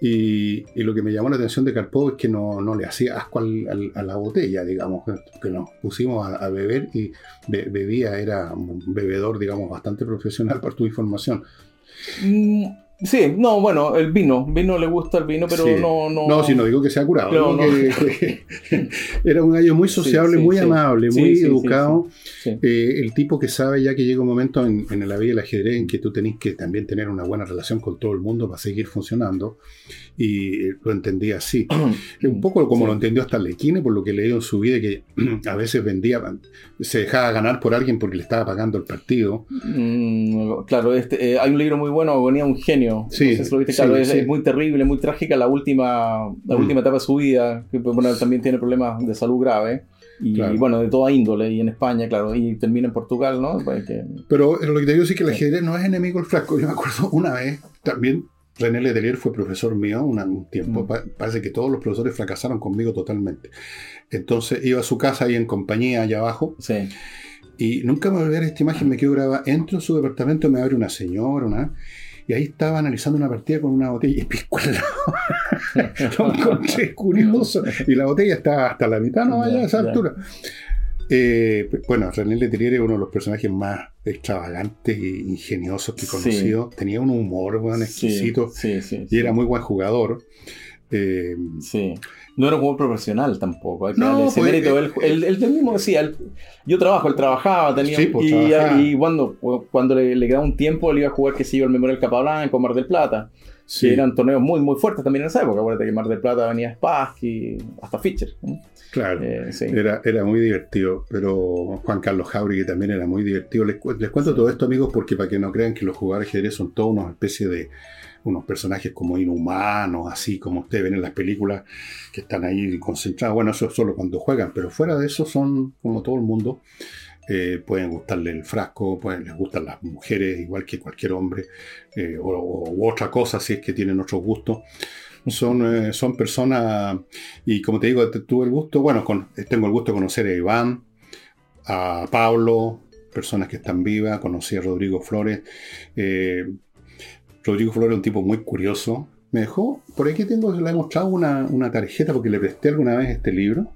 Y, y lo que me llamó la atención de Karpov es que no, no le hacía asco al- al- a la botella, digamos, que nos pusimos a, a beber y be- bebía, era un bebedor, digamos, bastante profesional para tu información. Mm, sí, no, bueno, el vino. Vino le gusta el vino, pero Sí. no, no. No, si no digo que sea curado. No. que- era un gallo muy sociable, Sí, sí, muy amable, muy educado. Eh, el tipo que sabe ya que llega un momento en, en la vida del ajedrez en que tú tenés que también tener una buena relación con todo el mundo para seguir funcionando. Y eh, lo entendía así. Un poco como lo entendió hasta Lequine, por lo que leí en su vida, que a veces vendía, se dejaba ganar por alguien porque le estaba pagando el partido. Mm, claro, este, eh, hay un libro muy bueno, de un genio. Sí, No sé si lo viste, sí, claro, es, sí. es muy terrible, muy trágica la última, la Mm. última etapa de su vida, que bueno, también tiene problemas de salud grave. Y Claro. bueno, de toda índole, y en España, claro, y termina en Portugal, ¿no? Pues Pero lo que te digo es que el ajedrez no es enemigo del frasco. Yo me acuerdo una vez, también René Letelier fue profesor mío un tiempo. Mm. Pa- parece que todos los profesores fracasaron conmigo totalmente. Entonces iba a su casa ahí en compañía allá abajo sí. y nunca me voy a olvidar esta imagen, me quedo grabada. Entro en su departamento, me abre una señora, una... Y ahí estaba analizando una partida con una botella y pisco al lado. Lo encontré curioso. Y la botella está hasta la mitad, no vaya a esa altura. Eh, bueno, René Letelier es uno de los personajes más extravagantes e ingeniosos que he Sí. conocido. Tenía un humor bueno, exquisito sí, sí, y era muy buen jugador. Eh, Sí. No era un jugador profesional tampoco. Hay que No, darle ese pues, mérito. eh, Él, él- él mismo decía, yo trabajo, él trabajaba, tenía, Sí, pues, y, trabajaba. y cuando, cuando le, le quedaba un tiempo, él iba a jugar, que se iba al Memorial Capablanca, Mar del Plata. sí, Que eran torneos muy, muy fuertes también en esa época. Acuérdate que Mar del Plata venía Spassky, hasta Fischer. ¿no? claro. Eh, sí. Era, era muy divertido, pero Juan Carlos Jauregui también era muy divertido. Les, cu- les cuento todo esto, amigos, porque para que no crean que los jugadores de ajedrez son todos una especie de unos personajes como inhumanos, así como ustedes ven en las películas que están ahí concentrados. Bueno, eso es solo cuando juegan, pero fuera de eso son como todo el mundo. Eh, pueden gustarle el frasco, pueden, les gustan las mujeres igual que cualquier hombre, eh, o, o- otra cosa si es que tienen otros gustos. Son, eh, son personas, y como te digo, tuve el gusto, bueno, con- tengo el gusto de conocer a Iván, a Pablo, personas que están vivas, conocí a Rodrigo Flores. eh, Rodrigo Flores es un tipo muy curioso. Me dejó, por aquí tengo, le he mostrado una, una tarjeta porque le presté alguna vez este libro,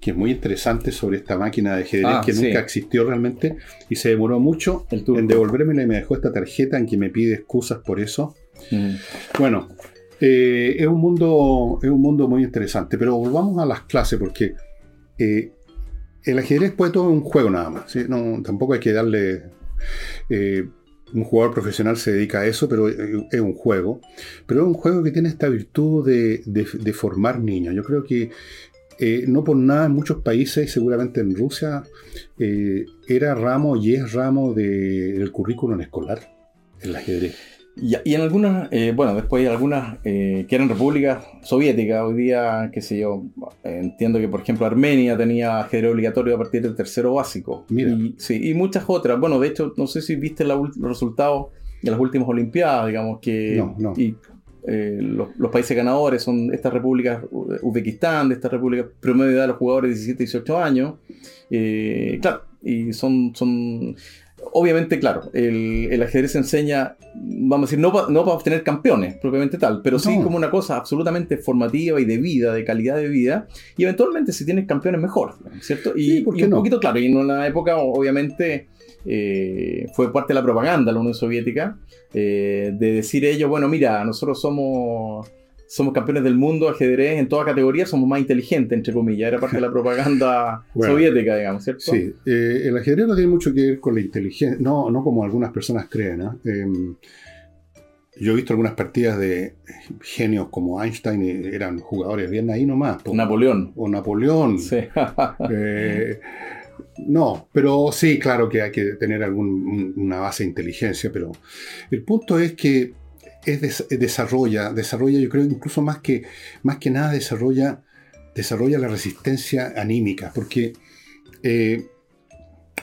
que es muy interesante sobre esta máquina de ajedrez Ah, que sí. nunca existió realmente y se demoró mucho El en devolvérmela y me dejó esta tarjeta en que me pide excusas por eso. Mm. Bueno, eh, es, un mundo, es un mundo muy interesante, pero volvamos a las clases porque eh, el ajedrez puede todo un juego nada más. ¿sí? No, tampoco hay que darle... eh, un jugador profesional se dedica a eso, pero eh, es un juego. Pero es un juego que tiene esta virtud de, de- de formar niños. Yo creo que eh, no por nada en muchos países, seguramente en Rusia, eh, era ramo y es ramo de- del currículum escolar, el ajedrez. Y, y en algunas, eh, bueno, después hay algunas eh, que eran repúblicas soviéticas, hoy día, qué sé yo, entiendo que por ejemplo Armenia tenía ajedrez obligatorio a partir del tercero básico. Mira. Y, sí, y muchas otras. Bueno, de hecho, no sé si viste la los resultados de las últimas Olimpiadas, digamos que... No, no. Y, eh, los, los países ganadores son estas repúblicas, Uzbekistán, de estas repúblicas, promedio de edad de los jugadores 17, 18 años. Eh, claro, y son, son obviamente, claro, el, el ajedrez se enseña, vamos a decir, no para no pa obtener campeones, propiamente tal, pero sí como una cosa absolutamente formativa y de vida, de calidad de vida, y eventualmente si tienes campeones mejor, ¿cierto? Y, Sí, ¿por qué y un no? poquito, claro, y en una época, obviamente, eh, fue parte de la propaganda de la Unión Soviética, eh, de decir ellos, bueno, mira, nosotros somos... Somos campeones del mundo ajedrez en toda categoría, somos más inteligentes, entre comillas. Era parte de la propaganda Bueno. soviética, digamos, ¿cierto? Sí, eh, el ajedrez no tiene mucho que ver con la inteligencia, no, no como algunas personas creen. Em, yo he visto algunas partidas de genios como Einstein, y eran jugadores bien ahí nomás. po. Napoleón. O Napoleón. Sí. Eh, no, pero sí, claro que hay que tener algún, un- una base de inteligencia, pero el punto es que es des- desarrolla, desarrolla, yo creo, incluso más que, más que nada desarrolla, desarrolla la resistencia anímica, porque eh,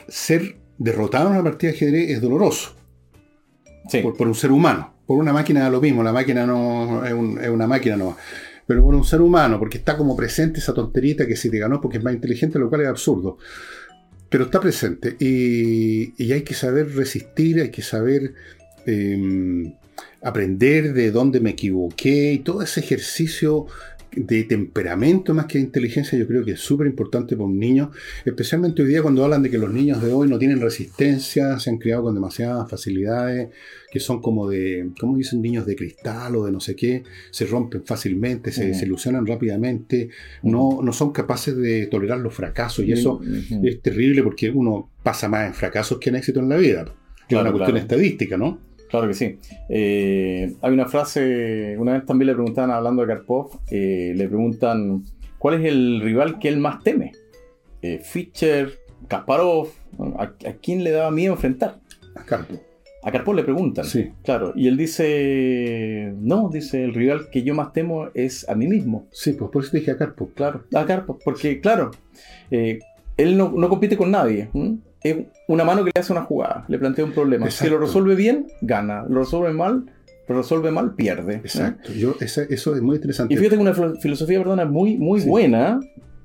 ser derrotado en una partida de ajedrez es doloroso sí. por, por un ser humano. Por una máquina da lo mismo, la máquina no es, un- es una máquina no. Pero por un ser humano, porque está como presente esa tonterita que si te ganó porque es más inteligente, lo cual es absurdo. Pero está presente y, y hay que saber resistir, hay que saber eh, aprender de dónde me equivoqué y todo ese ejercicio de temperamento más que de inteligencia yo creo que es súper importante para un niño, especialmente hoy día cuando hablan de que los niños de hoy no tienen resistencia, se han criado con demasiadas facilidades, que son como de, ¿cómo dicen? Niños de cristal o de no sé qué, se rompen fácilmente, se desilusionan rápidamente, no, no son capaces de tolerar los fracasos y eso es terrible porque uno pasa más en fracasos que en éxito en la vida. que es Claro, una cuestión claro. estadística, ¿no? Claro que sí. Eh, hay una frase, una vez también le preguntaban, hablando de Karpov, eh, le preguntan, ¿cuál es el rival que él más teme? Eh, Fischer, Kasparov, ¿a, a quién le daba miedo enfrentar? A Carpo. A Karpov le preguntan. Sí. Claro, y él dice, no, dice, el rival que yo más temo es a mí mismo. Sí, pues por eso te dije a Carpo. Claro, a Karpov, porque claro, eh, él no, no compite con nadie. ¿m? Es una mano que le hace una jugada, le plantea un problema. Si lo resuelve bien, gana. Lo resuelve mal, lo resuelve mal, pierde. ¿eh? Exacto. Yo, esa- eso es muy interesante. Y fíjate que una filo- filosofía, perdona, muy, muy Sí. buena,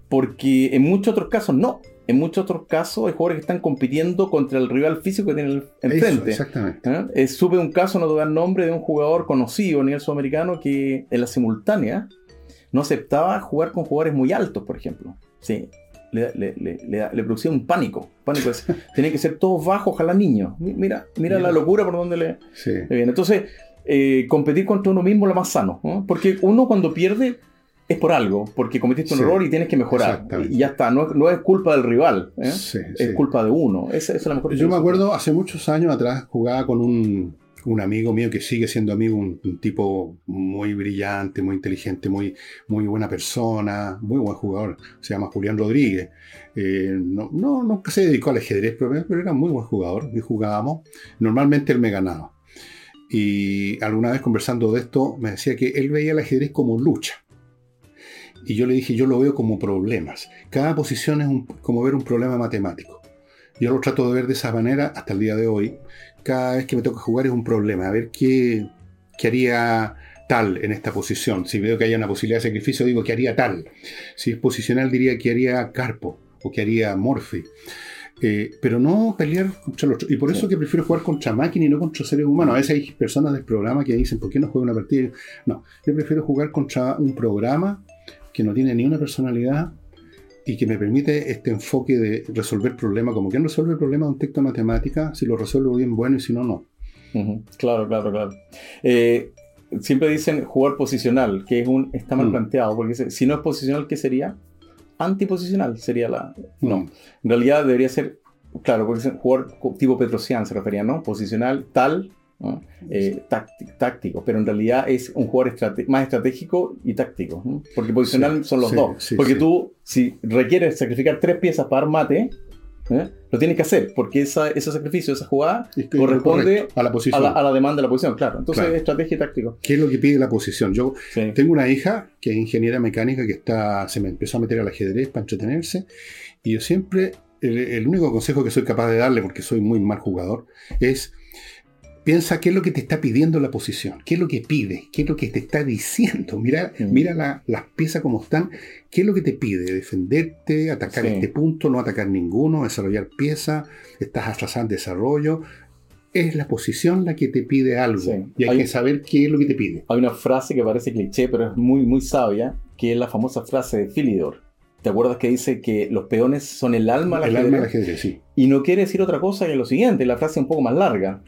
porque en muchos otros casos no. En muchos otros casos hay jugadores que están compitiendo contra el rival físico que tienen Eso, enfrente. exactamente. ¿Eh? Eh, supe un caso, no te voy a dar nombre, de un jugador conocido a nivel sudamericano que en la simultánea no aceptaba jugar con jugadores muy altos, por ejemplo. Sí. Le, le- le- le producía un pánico. Pánico es, tenía que ser todos bajos, ojalá niños. Mi- Mira, mira la locura por donde le, Sí. viene. Entonces, eh, competir contra uno mismo es lo más sano. ¿no? Porque uno cuando pierde es por algo, porque cometiste un Sí. error y tienes que mejorar. Y ya está, no, no es culpa del rival, ¿eh? Sí, es culpa de uno. Esa, esa es la mejor Yo me acuerdo hace muchos años atrás jugaba con un, un amigo mío que sigue siendo amigo, un, tipo muy brillante, muy inteligente, muy, muy buena persona, muy buen jugador. Se llama Julián Rodríguez. Eh, no, no, nunca se dedicó al ajedrez, pero, pero era muy buen jugador y jugábamos. Normalmente él me ganaba. Y alguna vez conversando de esto me decía que él veía el ajedrez como lucha. Y yo le dije, yo lo veo como problemas. Cada posición es como ver un problema matemático. Yo lo trato de ver de esa manera hasta el día de hoy. Cada vez que me toca jugar es un problema. A ver qué, qué haría tal en esta posición. Si veo que hay una posibilidad de sacrificio, digo que haría tal. Si es posicional, diría que haría Carpo o que haría Morphy. Eh, pero no pelear contra el otro. Y por eso Sí. que prefiero jugar contra máquina y no contra seres humanos. A veces hay personas del programa que dicen, ¿por qué no juego una partida? No, yo prefiero jugar contra un programa que no tiene ni una personalidad y que me permite este enfoque de resolver problemas, como quien resuelve el problema de un texto de matemática, si lo resuelvo bien, bueno, y si no, no. Claro, claro, claro. Eh, siempre dicen jugar posicional, que es un, está mal Mm. planteado, porque si no es posicional, ¿qué sería? Antiposicional sería la... No, Mm. en realidad debería ser, claro, porque jugar tipo Petrosian se refería, ¿no? Posicional tal, ¿no? Eh, tácti- táctico, pero en realidad es un jugador estrate- más estratégico y táctico, ¿no? porque posicional Sí, son los sí, dos, sí, porque tú, si requieres sacrificar tres piezas para dar mate, ¿eh? Lo tienes que hacer, porque esa, ese sacrificio, esa jugada, Es que- corresponde correcto, a la a posición. la, a la demanda de la posición, claro. Entonces, Claro. estrategia y táctico. ¿Qué es lo que pide la posición? Yo tengo una hija que es ingeniera mecánica que está, se me empezó a meter al ajedrez para entretenerse y yo siempre, el, el único consejo que soy capaz de darle, porque soy muy mal jugador, es piensa qué es lo que te está pidiendo la posición, qué es lo que pide, qué es lo que te está diciendo. Mira, Mm. mira la- las piezas como están, qué es lo que te pide, defenderte, atacar Sí. este punto, no atacar ninguno, desarrollar piezas, estás atrasado en desarrollo. Es la posición la que te pide algo Sí. y hay, Hay- que saber qué es lo que te pide. Hay una frase que parece cliché, pero es muy, muy sabia, que es la famosa frase de Philidor. ¿Te acuerdas que dice que los peones son el alma del El alma del ajedrez? ajedrez, sí. Y no quiere decir otra cosa que lo siguiente, la frase un poco más larga,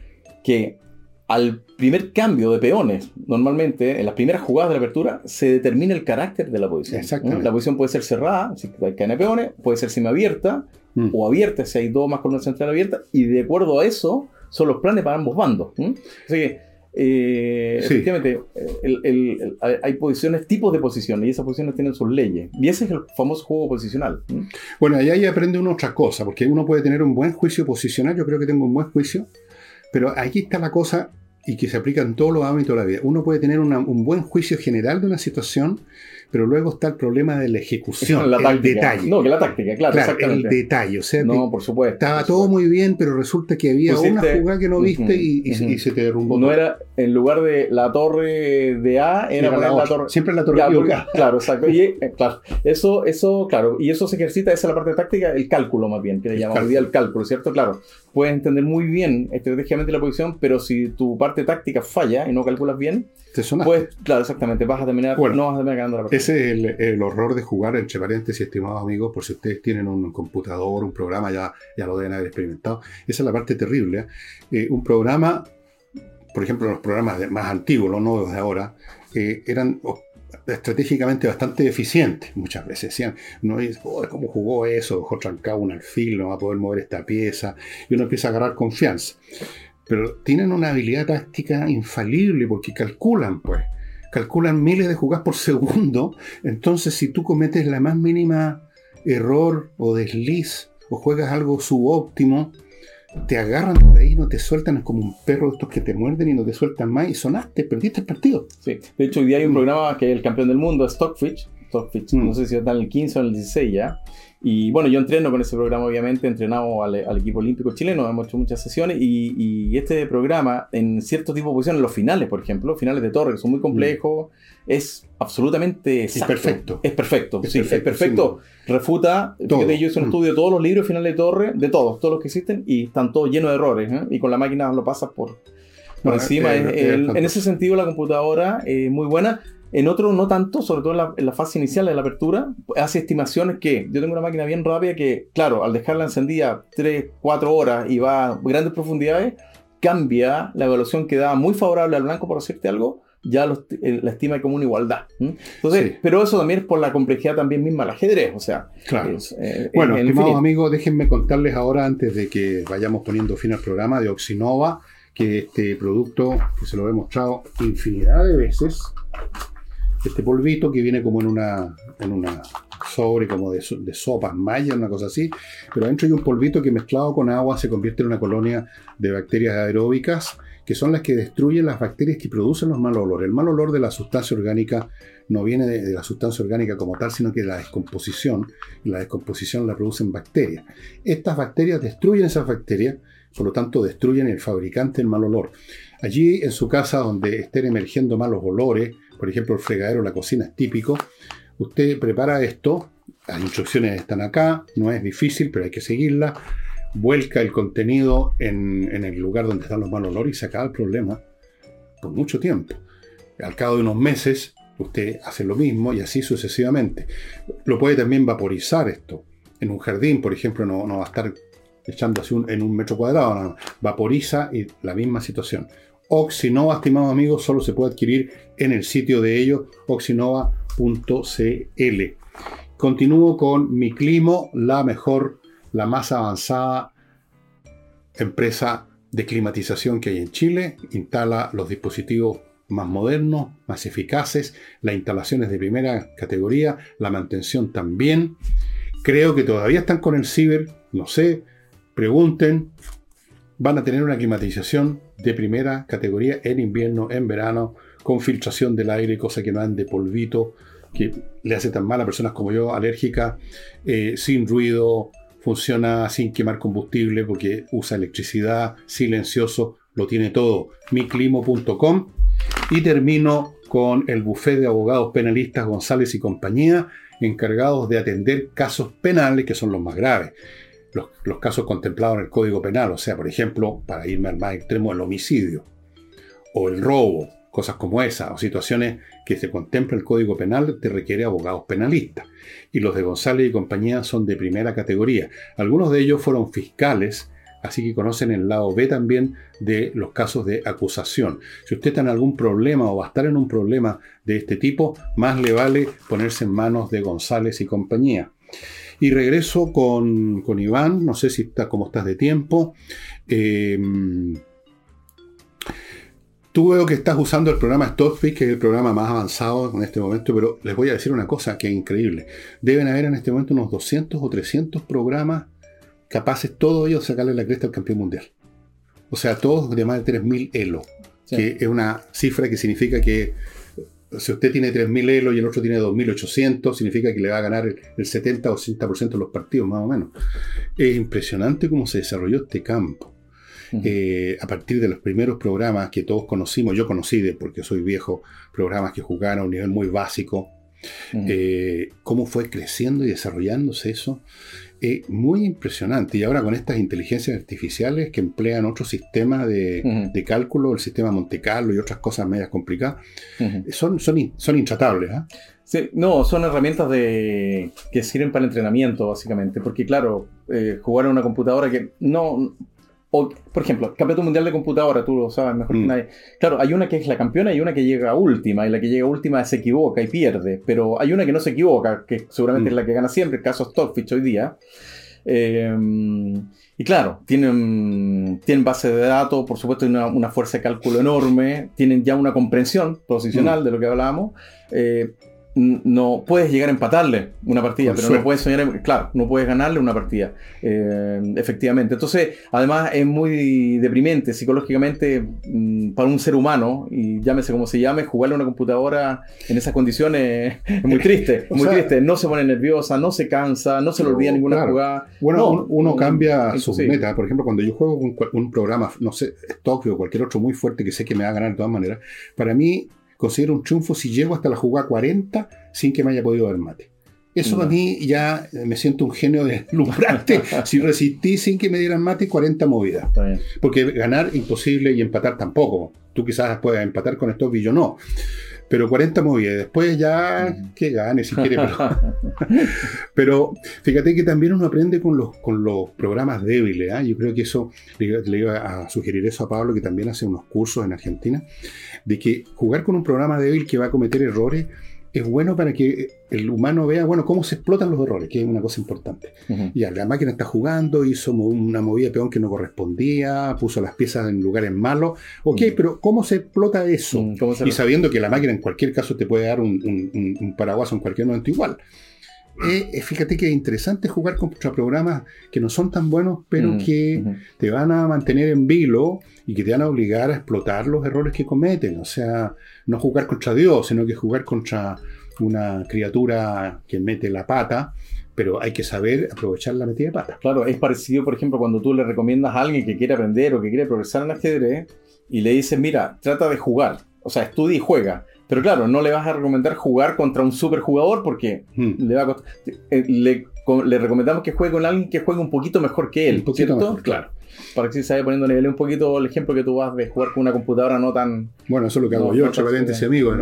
que al primer cambio de peones, normalmente en las primeras jugadas de la apertura, se determina el carácter de la posición. ¿eh? La posición puede ser cerrada, si caen peones, puede ser semiabierta Mm. o abierta, si hay dos más columnas centrales abiertas, y de acuerdo a eso son los planes para ambos bandos. ¿eh? Así que, eh, Sí. efectivamente, el- el- el- hay- hay posiciones, tipos de posiciones, y esas posiciones tienen sus leyes. Y ese es el famoso juego posicional. Bueno, ahí ahí aprende uno otra cosa, porque uno puede tener un buen juicio posicional, yo creo que tengo un buen juicio, pero aquí está la cosa y que se aplica en todos los ámbitos de la vida. Uno puede tener una- un buen juicio general de una situación, pero luego está el problema de la ejecución, la el táctica. detalle. No, que la táctica, claro, claro, el detalle. O sea, que No, por supuesto. estaba por todo muy bien, pero resulta que había Pusiste- una jugada que no viste y, y se- ujú. y se te derrumbó. No todo. era, en lugar de la torre de A, era Era poner la torre. Siempre la torre Ya, porque- claro, exacto. Y, eh, claro, eso, eso, claro, y eso se ejercita, esa es la parte táctica, el cálculo más bien, que le llamamos hoy día el cálculo, ¿cierto? Claro, puedes entender muy bien estratégicamente la posición, pero si tu parte táctica falla y no calculas bien, Te pues, claro, exactamente, vas a terminar, Bueno, no vas a terminar ganando la partida. Ese es el, el horror de jugar, entre paréntesis, estimados amigos, por si ustedes tienen un computador, un programa, ya, ya lo deben haber experimentado. Esa es la parte terrible. ¿eh? Eh, un programa, por ejemplo, los programas de- más antiguos, los nuevos de ahora, eh, eran estratégicamente bastante eficientes muchas veces. No es, "Oh, ¿cómo jugó eso? Dejó trancado un alfil, no va a poder mover esta pieza. Y uno empieza a agarrar confianza. Pero tienen una habilidad táctica infalible porque calculan, pues. Calculan miles de jugadas por segundo. Entonces, si tú cometes la más mínima error o desliz o juegas algo subóptimo, te agarran por ahí, no te sueltan, es como un perro de estos que te muerden y no te sueltan más y sonaste, perdiste el partido. Sí. De hecho, hoy día hay un Mm. programa que es el campeón del mundo, Stockfish. Stockfish, Mm. no sé si está en el 15 o en el 16 ya. Y bueno, yo entreno con ese programa, obviamente, entrenado al, al equipo olímpico chileno, hemos hecho muchas sesiones y, y este programa, en cierto tipo de posiciones, los finales, por ejemplo, finales de torre, que son muy complejos, es absolutamente exacto. perfecto. Es perfecto, Es sí, perfecto, es perfecto. Refuta, yo hice un Mm. estudio de todos los libros finales de torre, de todos, todos los que existen, y están todos llenos de errores, ¿eh? y con la máquina lo pasas por, por No, encima. es- Es- es el- en ese sentido, la computadora es muy buena. En otro, no tanto, sobre todo en la, en la fase inicial de la apertura, hace estimaciones que yo tengo una máquina bien rápida que, claro, al dejarla encendida 3, 4 horas y va a grandes profundidades, cambia la evaluación que da muy favorable al blanco, por decirte algo, ya eh, la estima como una igualdad. Entonces, Sí. pero eso también es por la complejidad también misma del ajedrez, o sea, Claro. es, eh, Bueno, en- en estimados amigos, déjenme contarles ahora, antes de que vayamos poniendo fin al programa, de Oxinova, que este producto, que se lo he mostrado infinidad de veces, este polvito que viene como en una, en una sobre como de, de sopas maya, una cosa así, pero adentro hay un polvito que mezclado con agua se convierte en una colonia de bacterias aeróbicas que son las que destruyen las bacterias que producen los mal olores. El mal olor de la sustancia orgánica no viene de, la sustancia orgánica como tal, sino que la descomposición. Y la descomposición la producen bacterias. Estas bacterias destruyen esas bacterias, por lo tanto destruyen el fabricante del mal olor. Allí en su casa donde estén emergiendo malos olores, por ejemplo el fregadero, la cocina es típico, usted prepara esto, las instrucciones están acá, no es difícil, pero hay que seguirlas, vuelca el contenido en, en el lugar donde están los malos olores y se acaba el problema por mucho tiempo. Al cabo de unos meses, usted hace lo mismo y así sucesivamente. Lo puede también vaporizar esto. En un jardín, por ejemplo, no, no va a estar echando así un- en un metro cuadrado, vaporiza y la misma situación. Oxinova, estimados amigos, solo se puede adquirir en el sitio de ellos, oxinova.cl. Continúo con mi climo, la mejor, la más avanzada empresa de climatización que hay en Chile. Instala los dispositivos más modernos, más eficaces, las instalaciones de primera categoría, la mantención también. Creo que todavía están con el ciber, no sé, pregunten, van a tener una climatización de primera categoría en invierno, en verano, con filtración del aire, cosa que no ande polvito, que le hace tan mal a personas como yo, alérgicas, eh, sin ruido, funciona sin quemar combustible porque usa electricidad, silencioso, lo tiene todo. miclimo.com y termino con el bufete de abogados penalistas González y compañía, encargados de atender casos penales que son los más graves. Los, casos contemplados en el Código Penal, o sea, por ejemplo, para irme al más extremo, el homicidio o el robo, cosas como esa, o situaciones que se contempla el Código Penal, te requiere abogados penalistas. Y los de González y compañía son de primera categoría. Algunos de ellos fueron fiscales así que conocen el lado B también de los casos de acusación. Si usted está en algún problema o va a estar en un problema de este tipo, más le vale ponerse en manos de González y compañía. Y regreso con, con Iván, no sé si está cómo estás de tiempo. Eh, Tú veo que estás usando el programa Stockfish, que es el programa más avanzado en este momento, pero les voy a decir una cosa que es increíble. Deben haber en este momento unos 200 o 300 programas capaces todos ellos de sacarle la cresta al campeón mundial. O sea, todos de más de 3.000 elo, que es una cifra que significa que si usted tiene 3.000 elo y el otro tiene 2.800, significa que le va a ganar el, 70 o 80% de los partidos, más o menos. Es impresionante cómo se desarrolló este campo. Eh, a partir de los primeros programas que todos conocimos, yo conocí, de, porque soy viejo, programas que jugaban a un nivel muy básico, eh, cómo fue creciendo y desarrollándose eso muy impresionante. Y ahora con estas inteligencias artificiales que emplean otro sistema de, cálculo, el sistema Monte Carlo y otras cosas medias complicadas, son, son, son intratables. ¿ah? Sí, no, son herramientas de, que sirven para el entrenamiento, básicamente. Porque, claro, eh, jugar en una computadora que no por ejemplo, campeonato mundial de computadora, tú lo sabes mejor que mm. nadie. Claro, hay una que es la campeona y una que llega última, y la que llega última se equivoca y pierde, pero hay una que no se equivoca, que seguramente mm. es la que gana siempre, el caso Stockfish hoy día. Em, y claro, tienen, tienen base de datos, por supuesto, una, una fuerza de cálculo enorme, tienen ya una comprensión posicional mm. de lo que hablábamos. Eh, no puedes llegar a empatarle una partida, pero no puedes soñar, claro, no puedes ganarle una partida, eh, efectivamente. Entonces, además es muy deprimente psicológicamente mm, para un ser humano, y llámese como se llame, jugarle a una computadora en esas condiciones es muy triste, muy triste. No se pone nerviosa, no se cansa, no se le olvida ninguna jugada. Bueno, uno, cambia sus metas. Por ejemplo, cuando yo juego un, un programa, no sé, Tokio o cualquier otro muy fuerte que sé que me va a ganar de todas maneras, para mí considero un triunfo si llego hasta la jugada 40 sin que me haya podido dar mate. Eso a mí ya me siento un genio deslumbrante. si resistí sin que me dieran mate, 40 movidas. Porque ganar imposible y empatar tampoco. Tú quizás puedas empatar con esto y yo no. Pero 40 movidas. Después ya que gane si quiere. Pero, fíjate que también uno aprende con los, con los programas débiles. ¿ah? Yo creo que eso, le, le, iba a sugerir eso a Pablo, que también hace unos cursos en Argentina, de que jugar con un programa débil que va a cometer errores es bueno para que el humano vea, bueno, cómo se explotan los errores, que es una cosa importante. Y la máquina está jugando, hizo una movida de peón que no correspondía, puso las piezas en lugares malos. Ok, pero ¿cómo se explota eso? Mm, y sabiendo que la máquina en cualquier caso te puede dar un, un, un paraguaso en cualquier momento igual. Eh, eh, fíjate que es interesante jugar contra programas que no son tan buenos, pero mm, que te van a mantener en vilo y que te van a obligar a explotar los errores que cometen. O sea, no jugar contra Dios, sino que jugar contra una criatura que mete la pata, pero hay que saber aprovechar la metida de pata. Claro, es parecido, por ejemplo, cuando tú le recomiendas a alguien que quiere aprender o que quiere progresar en ajedrez y le dices, mira, trata de jugar, o sea, estudia y juega. Pero claro, no le vas a recomendar jugar contra un superjugador porque hmm. le va a eh, le, le, recomendamos que juegue con alguien que juegue un poquito mejor que él, un ¿cierto? claro para que se vaya poniendo a nivel un poquito el ejemplo que tú vas de jugar con una computadora no tan. Bueno, eso es lo que hago yo, ese amigo.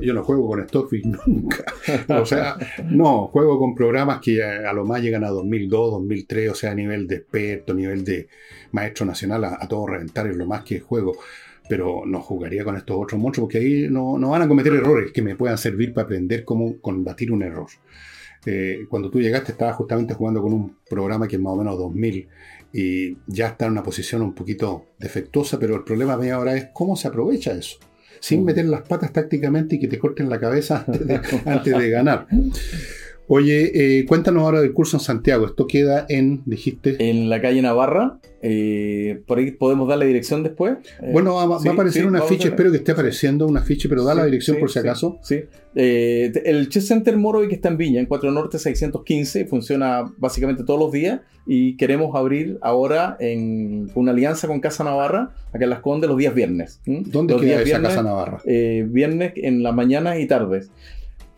yo no juego con Stockfish nunca. o sea, no, juego con programas que a, lo más llegan a 2002, 2003, o sea, a nivel de experto, a nivel de maestro nacional, a, todo reventar es lo más que juego pero no jugaría con estos otros monstruos porque ahí no, no, van a cometer errores que me puedan servir para aprender cómo combatir un error. Eh, cuando tú llegaste estabas justamente jugando con un programa que es más o menos 2000 y ya está en una posición un poquito defectuosa, pero el problema de ahora es cómo se aprovecha eso, sin mm. meter las patas tácticamente y que te corten la cabeza antes de, ganar. Oye, eh, cuéntanos ahora del curso en Santiago. Esto queda en, dijiste. En la calle Navarra. eh, por ahí podemos dar la dirección después. Eh, bueno, va, a aparecer sí, una a ficha, espero que esté apareciendo una ficha, pero da la dirección por si acaso. Sí. Eh, el Chess Center Morovi que está en Viña, en 4 Norte 615, funciona básicamente todos los días y queremos abrir ahora en una alianza con Casa Navarra, acá en Las Condes, los días viernes. ¿Dónde los queda días esa viernes, casa Navarra? eh, viernes en las mañanas y tardes.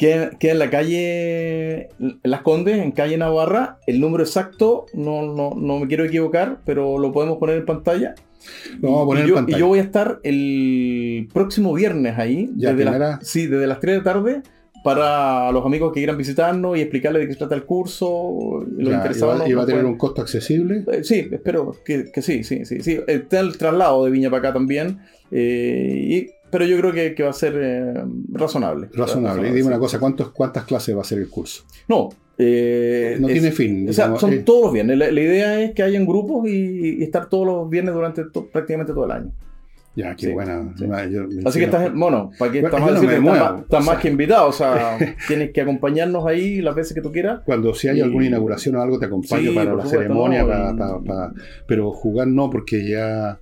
Queda, queda en la calle Las Condes, en calle Navarra. El número exacto no, no, no me quiero equivocar, pero lo podemos poner en pantalla. Lo vamos a poner y en yo, pantalla. y yo voy a estar el próximo viernes ahí, Ya, desde, las, sí, desde las 3 de la tarde, para los amigos que quieran visitarnos y explicarles de qué se trata el curso. y Los Ya, interesados y va, a tener un costo accesible. eh, Sí, espero que, que sí, sí, sí, sí. Está el traslado de Viña para acá también, eh, y- pero yo creo que, que va a ser eh, razonable. Razonable. Y dime una cosa, ¿cuántos, ¿cuántas clases va a ser el curso? No, eh, No es- tiene fin. o sea, son eh, todos los viernes. La, la idea es que hayan grupos y, y estar todos los viernes durante to- prácticamente todo el año. Ya, qué sí, buena. sí. Yo- Así que estás, bueno, para que Bueno, estás, no estás muevo, estás o sea. más que invitado, o sea, tienes que acompañarnos ahí las veces que tú quieras. Cuando si hay Y- alguna inauguración o algo, te acompaño Sí, para la ceremonia, no, para, para- para- pero jugar no, porque ya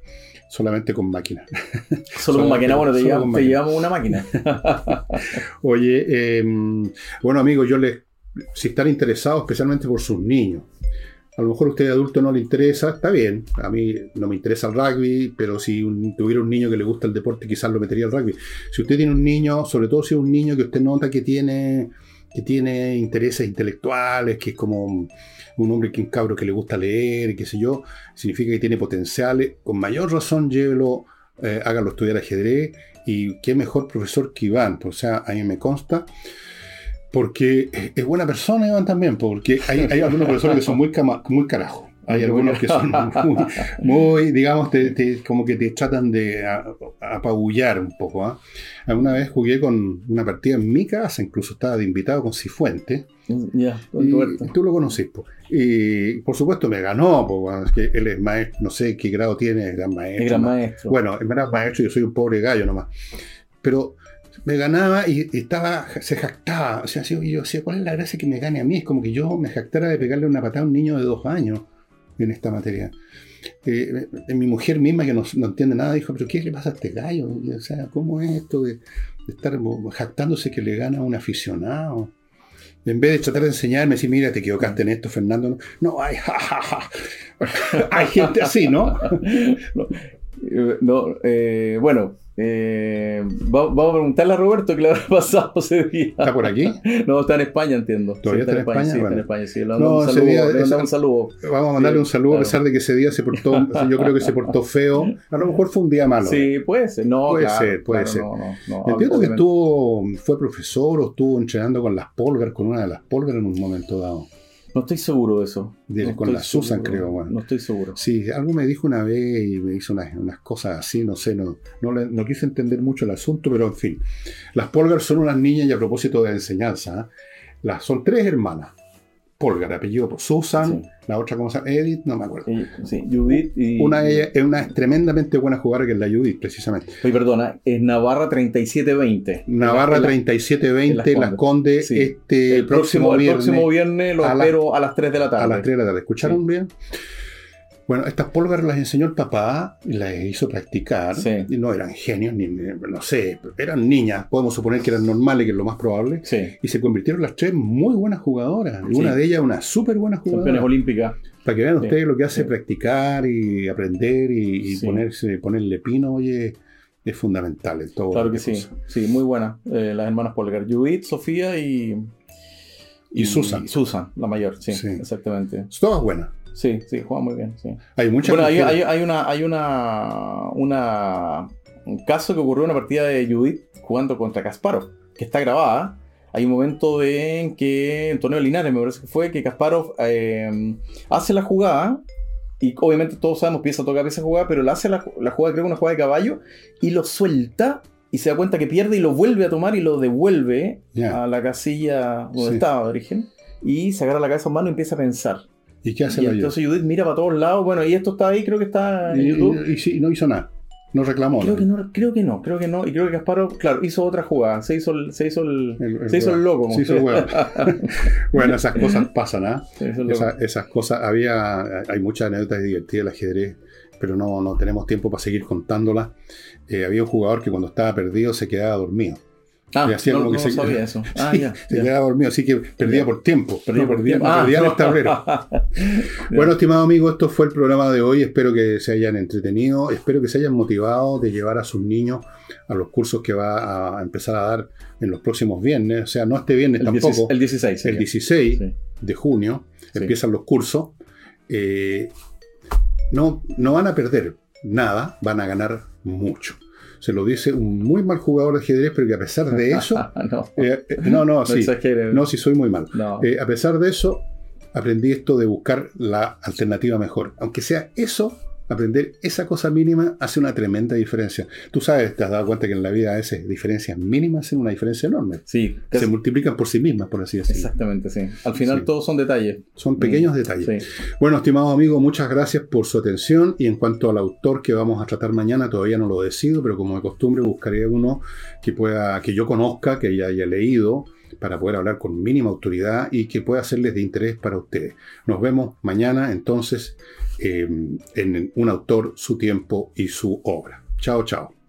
solamente con máquinas. Solo con máquina, bueno, te, llevamos, te máquina. llevamos una máquina. Oye, eh, bueno amigos, yo les, si están interesados, especialmente por sus niños, a lo mejor a usted adulto no le interesa, está bien, a mí no me interesa el rugby, pero si un- tuviera un niño que le gusta el deporte, quizás lo metería al rugby. Si usted tiene un niño, sobre todo si es un niño que usted nota que tiene, que tiene intereses intelectuales, que es como un, hombre que un cabro que le gusta leer, qué sé yo, significa que tiene potenciales, con mayor razón llévelo, eh, hágalo estudiar ajedrez, y qué mejor profesor que Iván, o sea, a mí me consta, porque es- buena persona Iván también, porque hay, algunos profesores que son muy, cama- muy. Hay algunos que son muy, muy, digamos, te- te- como que te tratan de apabullar un poco. ¿ah? Alguna vez jugué con una partida en mi casa, incluso estaba de invitado con Cifuente. ya, con Y Roberto. tú lo conocís, po. Y por supuesto me ganó, po, que él es maestro, no sé qué grado tiene, es gran maestro. El gran ma- maestro. Bueno, en verdad maestro, yo soy un pobre gallo nomás. Pero me ganaba y, estaba, se jactaba. O sea, yo decía, ¿cuál es la gracia que me gane a mí? Es como que yo me jactara de pegarle una patada a un niño de dos años en esta materia. Eh, eh, mi mujer misma, que no, entiende nada, dijo, ¿pero qué le pasa a este gallo? O sea, ¿cómo es esto de, estar jactándose que le gana a un aficionado? En vez de tratar de enseñarme, decir, mira, te equivocaste en esto, Fernando. No, hay, ja, hay gente así, ¿no? no, no, eh, bueno, eh, va- vamos a preguntarle a Roberto qué le habrá pasado ese día. ¿Está por aquí? No, está en España, entiendo. ¿Todavía Sí, está en España? Sí, está en España, sí. Le No, un saludo. día- le un saludo. Vamos a mandarle un saludo claro. a pesar de que ese día se portó, yo creo que se portó feo. A lo mejor fue un día malo. Sí, puede ser. No, Puede claro, ser, puede claro, ser. no, no, no, Entiendo que estuvo, fue profesor o estuvo entrenando con las Polgar, con una de las Polgar en un momento dado. No estoy seguro de eso. De- No con la Susan, seguro. creo, bueno. No estoy seguro. Sí, algo me dijo una vez y me hizo unas, unas cosas así, no sé, no, no, quise entender mucho el asunto, pero en fin. Las Polgar son unas niñas y a propósito de enseñanza, ¿eh? las, son tres hermanas. Polgar, apellido por Susan, Sí. la otra, ¿cómo se llama? Edith, no me acuerdo. Sí, Judith y. Una de ellas es una tremendamente buena jugadora que es la Judith, precisamente. Oye, perdona, es Navarra 3720. Navarra En la- 3720, en Las Condes, Sí. este el próximo, el viernes próximo viernes lo espero a las 3 de la tarde. a las 3 de la tarde. ¿Escucharon Sí. Bueno, estas pólvaras las enseñó el papá y las hizo practicar. Sí. Y no eran genios, ni no sé, eran niñas. Podemos suponer que eran normales, que es lo más probable. Sí, Y se convirtieron las tres muy buenas jugadoras. Sí. una de ellas una súper buena campeones jugadora. olímpicas. Para que vean ustedes lo que hace practicar y aprender y, ponerse, ponerle pino, oye, es fundamental en todo. Claro que sí, sí, muy buena. Eh, las hermanas Polgar, Judith, Sofía y. Y Susan. Susan, la mayor, sí, Sí. exactamente. Todas buenas. Sí, sí, juega muy bien, sí. Hay muchas Bueno, hay, mujeres- hay- hay una, hay una, una, un caso que ocurrió en una partida de Judith jugando contra Kasparov, que está grabada. Hay un momento de, en que, en torneo de Linares me parece que fue, que Kasparov eh, hace la jugada, y obviamente todos sabemos, empieza a tocar esa jugada, pero la hace la, la jugada, creo que una jugada de caballo, y lo suelta, y se da cuenta que pierde, y lo vuelve a tomar, y lo devuelve a la casilla donde Sí. estaba de origen, y se agarra la cabeza en mano y empieza a pensar. ¿Y qué hace Y la entonces Judith mira para todos lados. Bueno, y esto está ahí, creo que está en y, YouTube. y- y sí, no hizo nada. No reclamó. Creo ¿no? que no, creo que no, creo que no. Y creo que Kasparov, claro, hizo otra jugada. Se hizo el, se hizo el, El- el se hizo el loco. Se hizo el hueón. bueno, esas cosas pasan, ¿ah? Esa- esas cosas, había, hay muchas anécdotas divertidas del ajedrez, pero no, no tenemos tiempo para seguir contándolas. Eh, había un jugador que cuando estaba perdido se quedaba dormido. Ah, y hacía no, como que no se- sabía eso. Ah, Sí, ya. se ya. quedaba dormido, así que perdía Ya. por tiempo. Perdía no por tiempo. Ah, perdía en no. el tablero. Bueno, estimado amigo, esto fue el programa de hoy. Espero que se hayan entretenido, espero que se hayan motivado de llevar a sus niños a los cursos que va a empezar a dar en los próximos viernes. O sea, no este viernes el, tampoco. 16, el 16. el sería. 16 Sí. de junio Sí. empiezan los cursos. Eh, no, no van a perder nada, van a ganar mucho. Se lo dice un muy mal jugador de ajedrez, pero que a pesar de eso. no, eh, eh, no, no, no sí. No, sí, soy muy mal. No. Eh, a pesar de eso, aprendí esto de buscar la alternativa mejor. Aunque sea eso, aprender esa cosa mínima hace una tremenda diferencia. Tú sabes, te has dado cuenta que en la vida a veces diferencias mínimas hacen una diferencia enorme. sí, Se multiplican por sí mismas, por así decirlo. exactamente, sí. Al final Sí. todos son detalles. Son pequeños Mm, detalles. Sí. Bueno, estimados amigos, muchas gracias por su atención. Y en cuanto al autor que vamos a tratar mañana, todavía no lo decido, pero como de costumbre buscaré uno que pueda, que yo conozca, que ya haya leído, para poder hablar con mínima autoridad y que pueda serles de interés para ustedes. Nos vemos mañana entonces eh, en un autor, su tiempo y su obra. Chao, chao.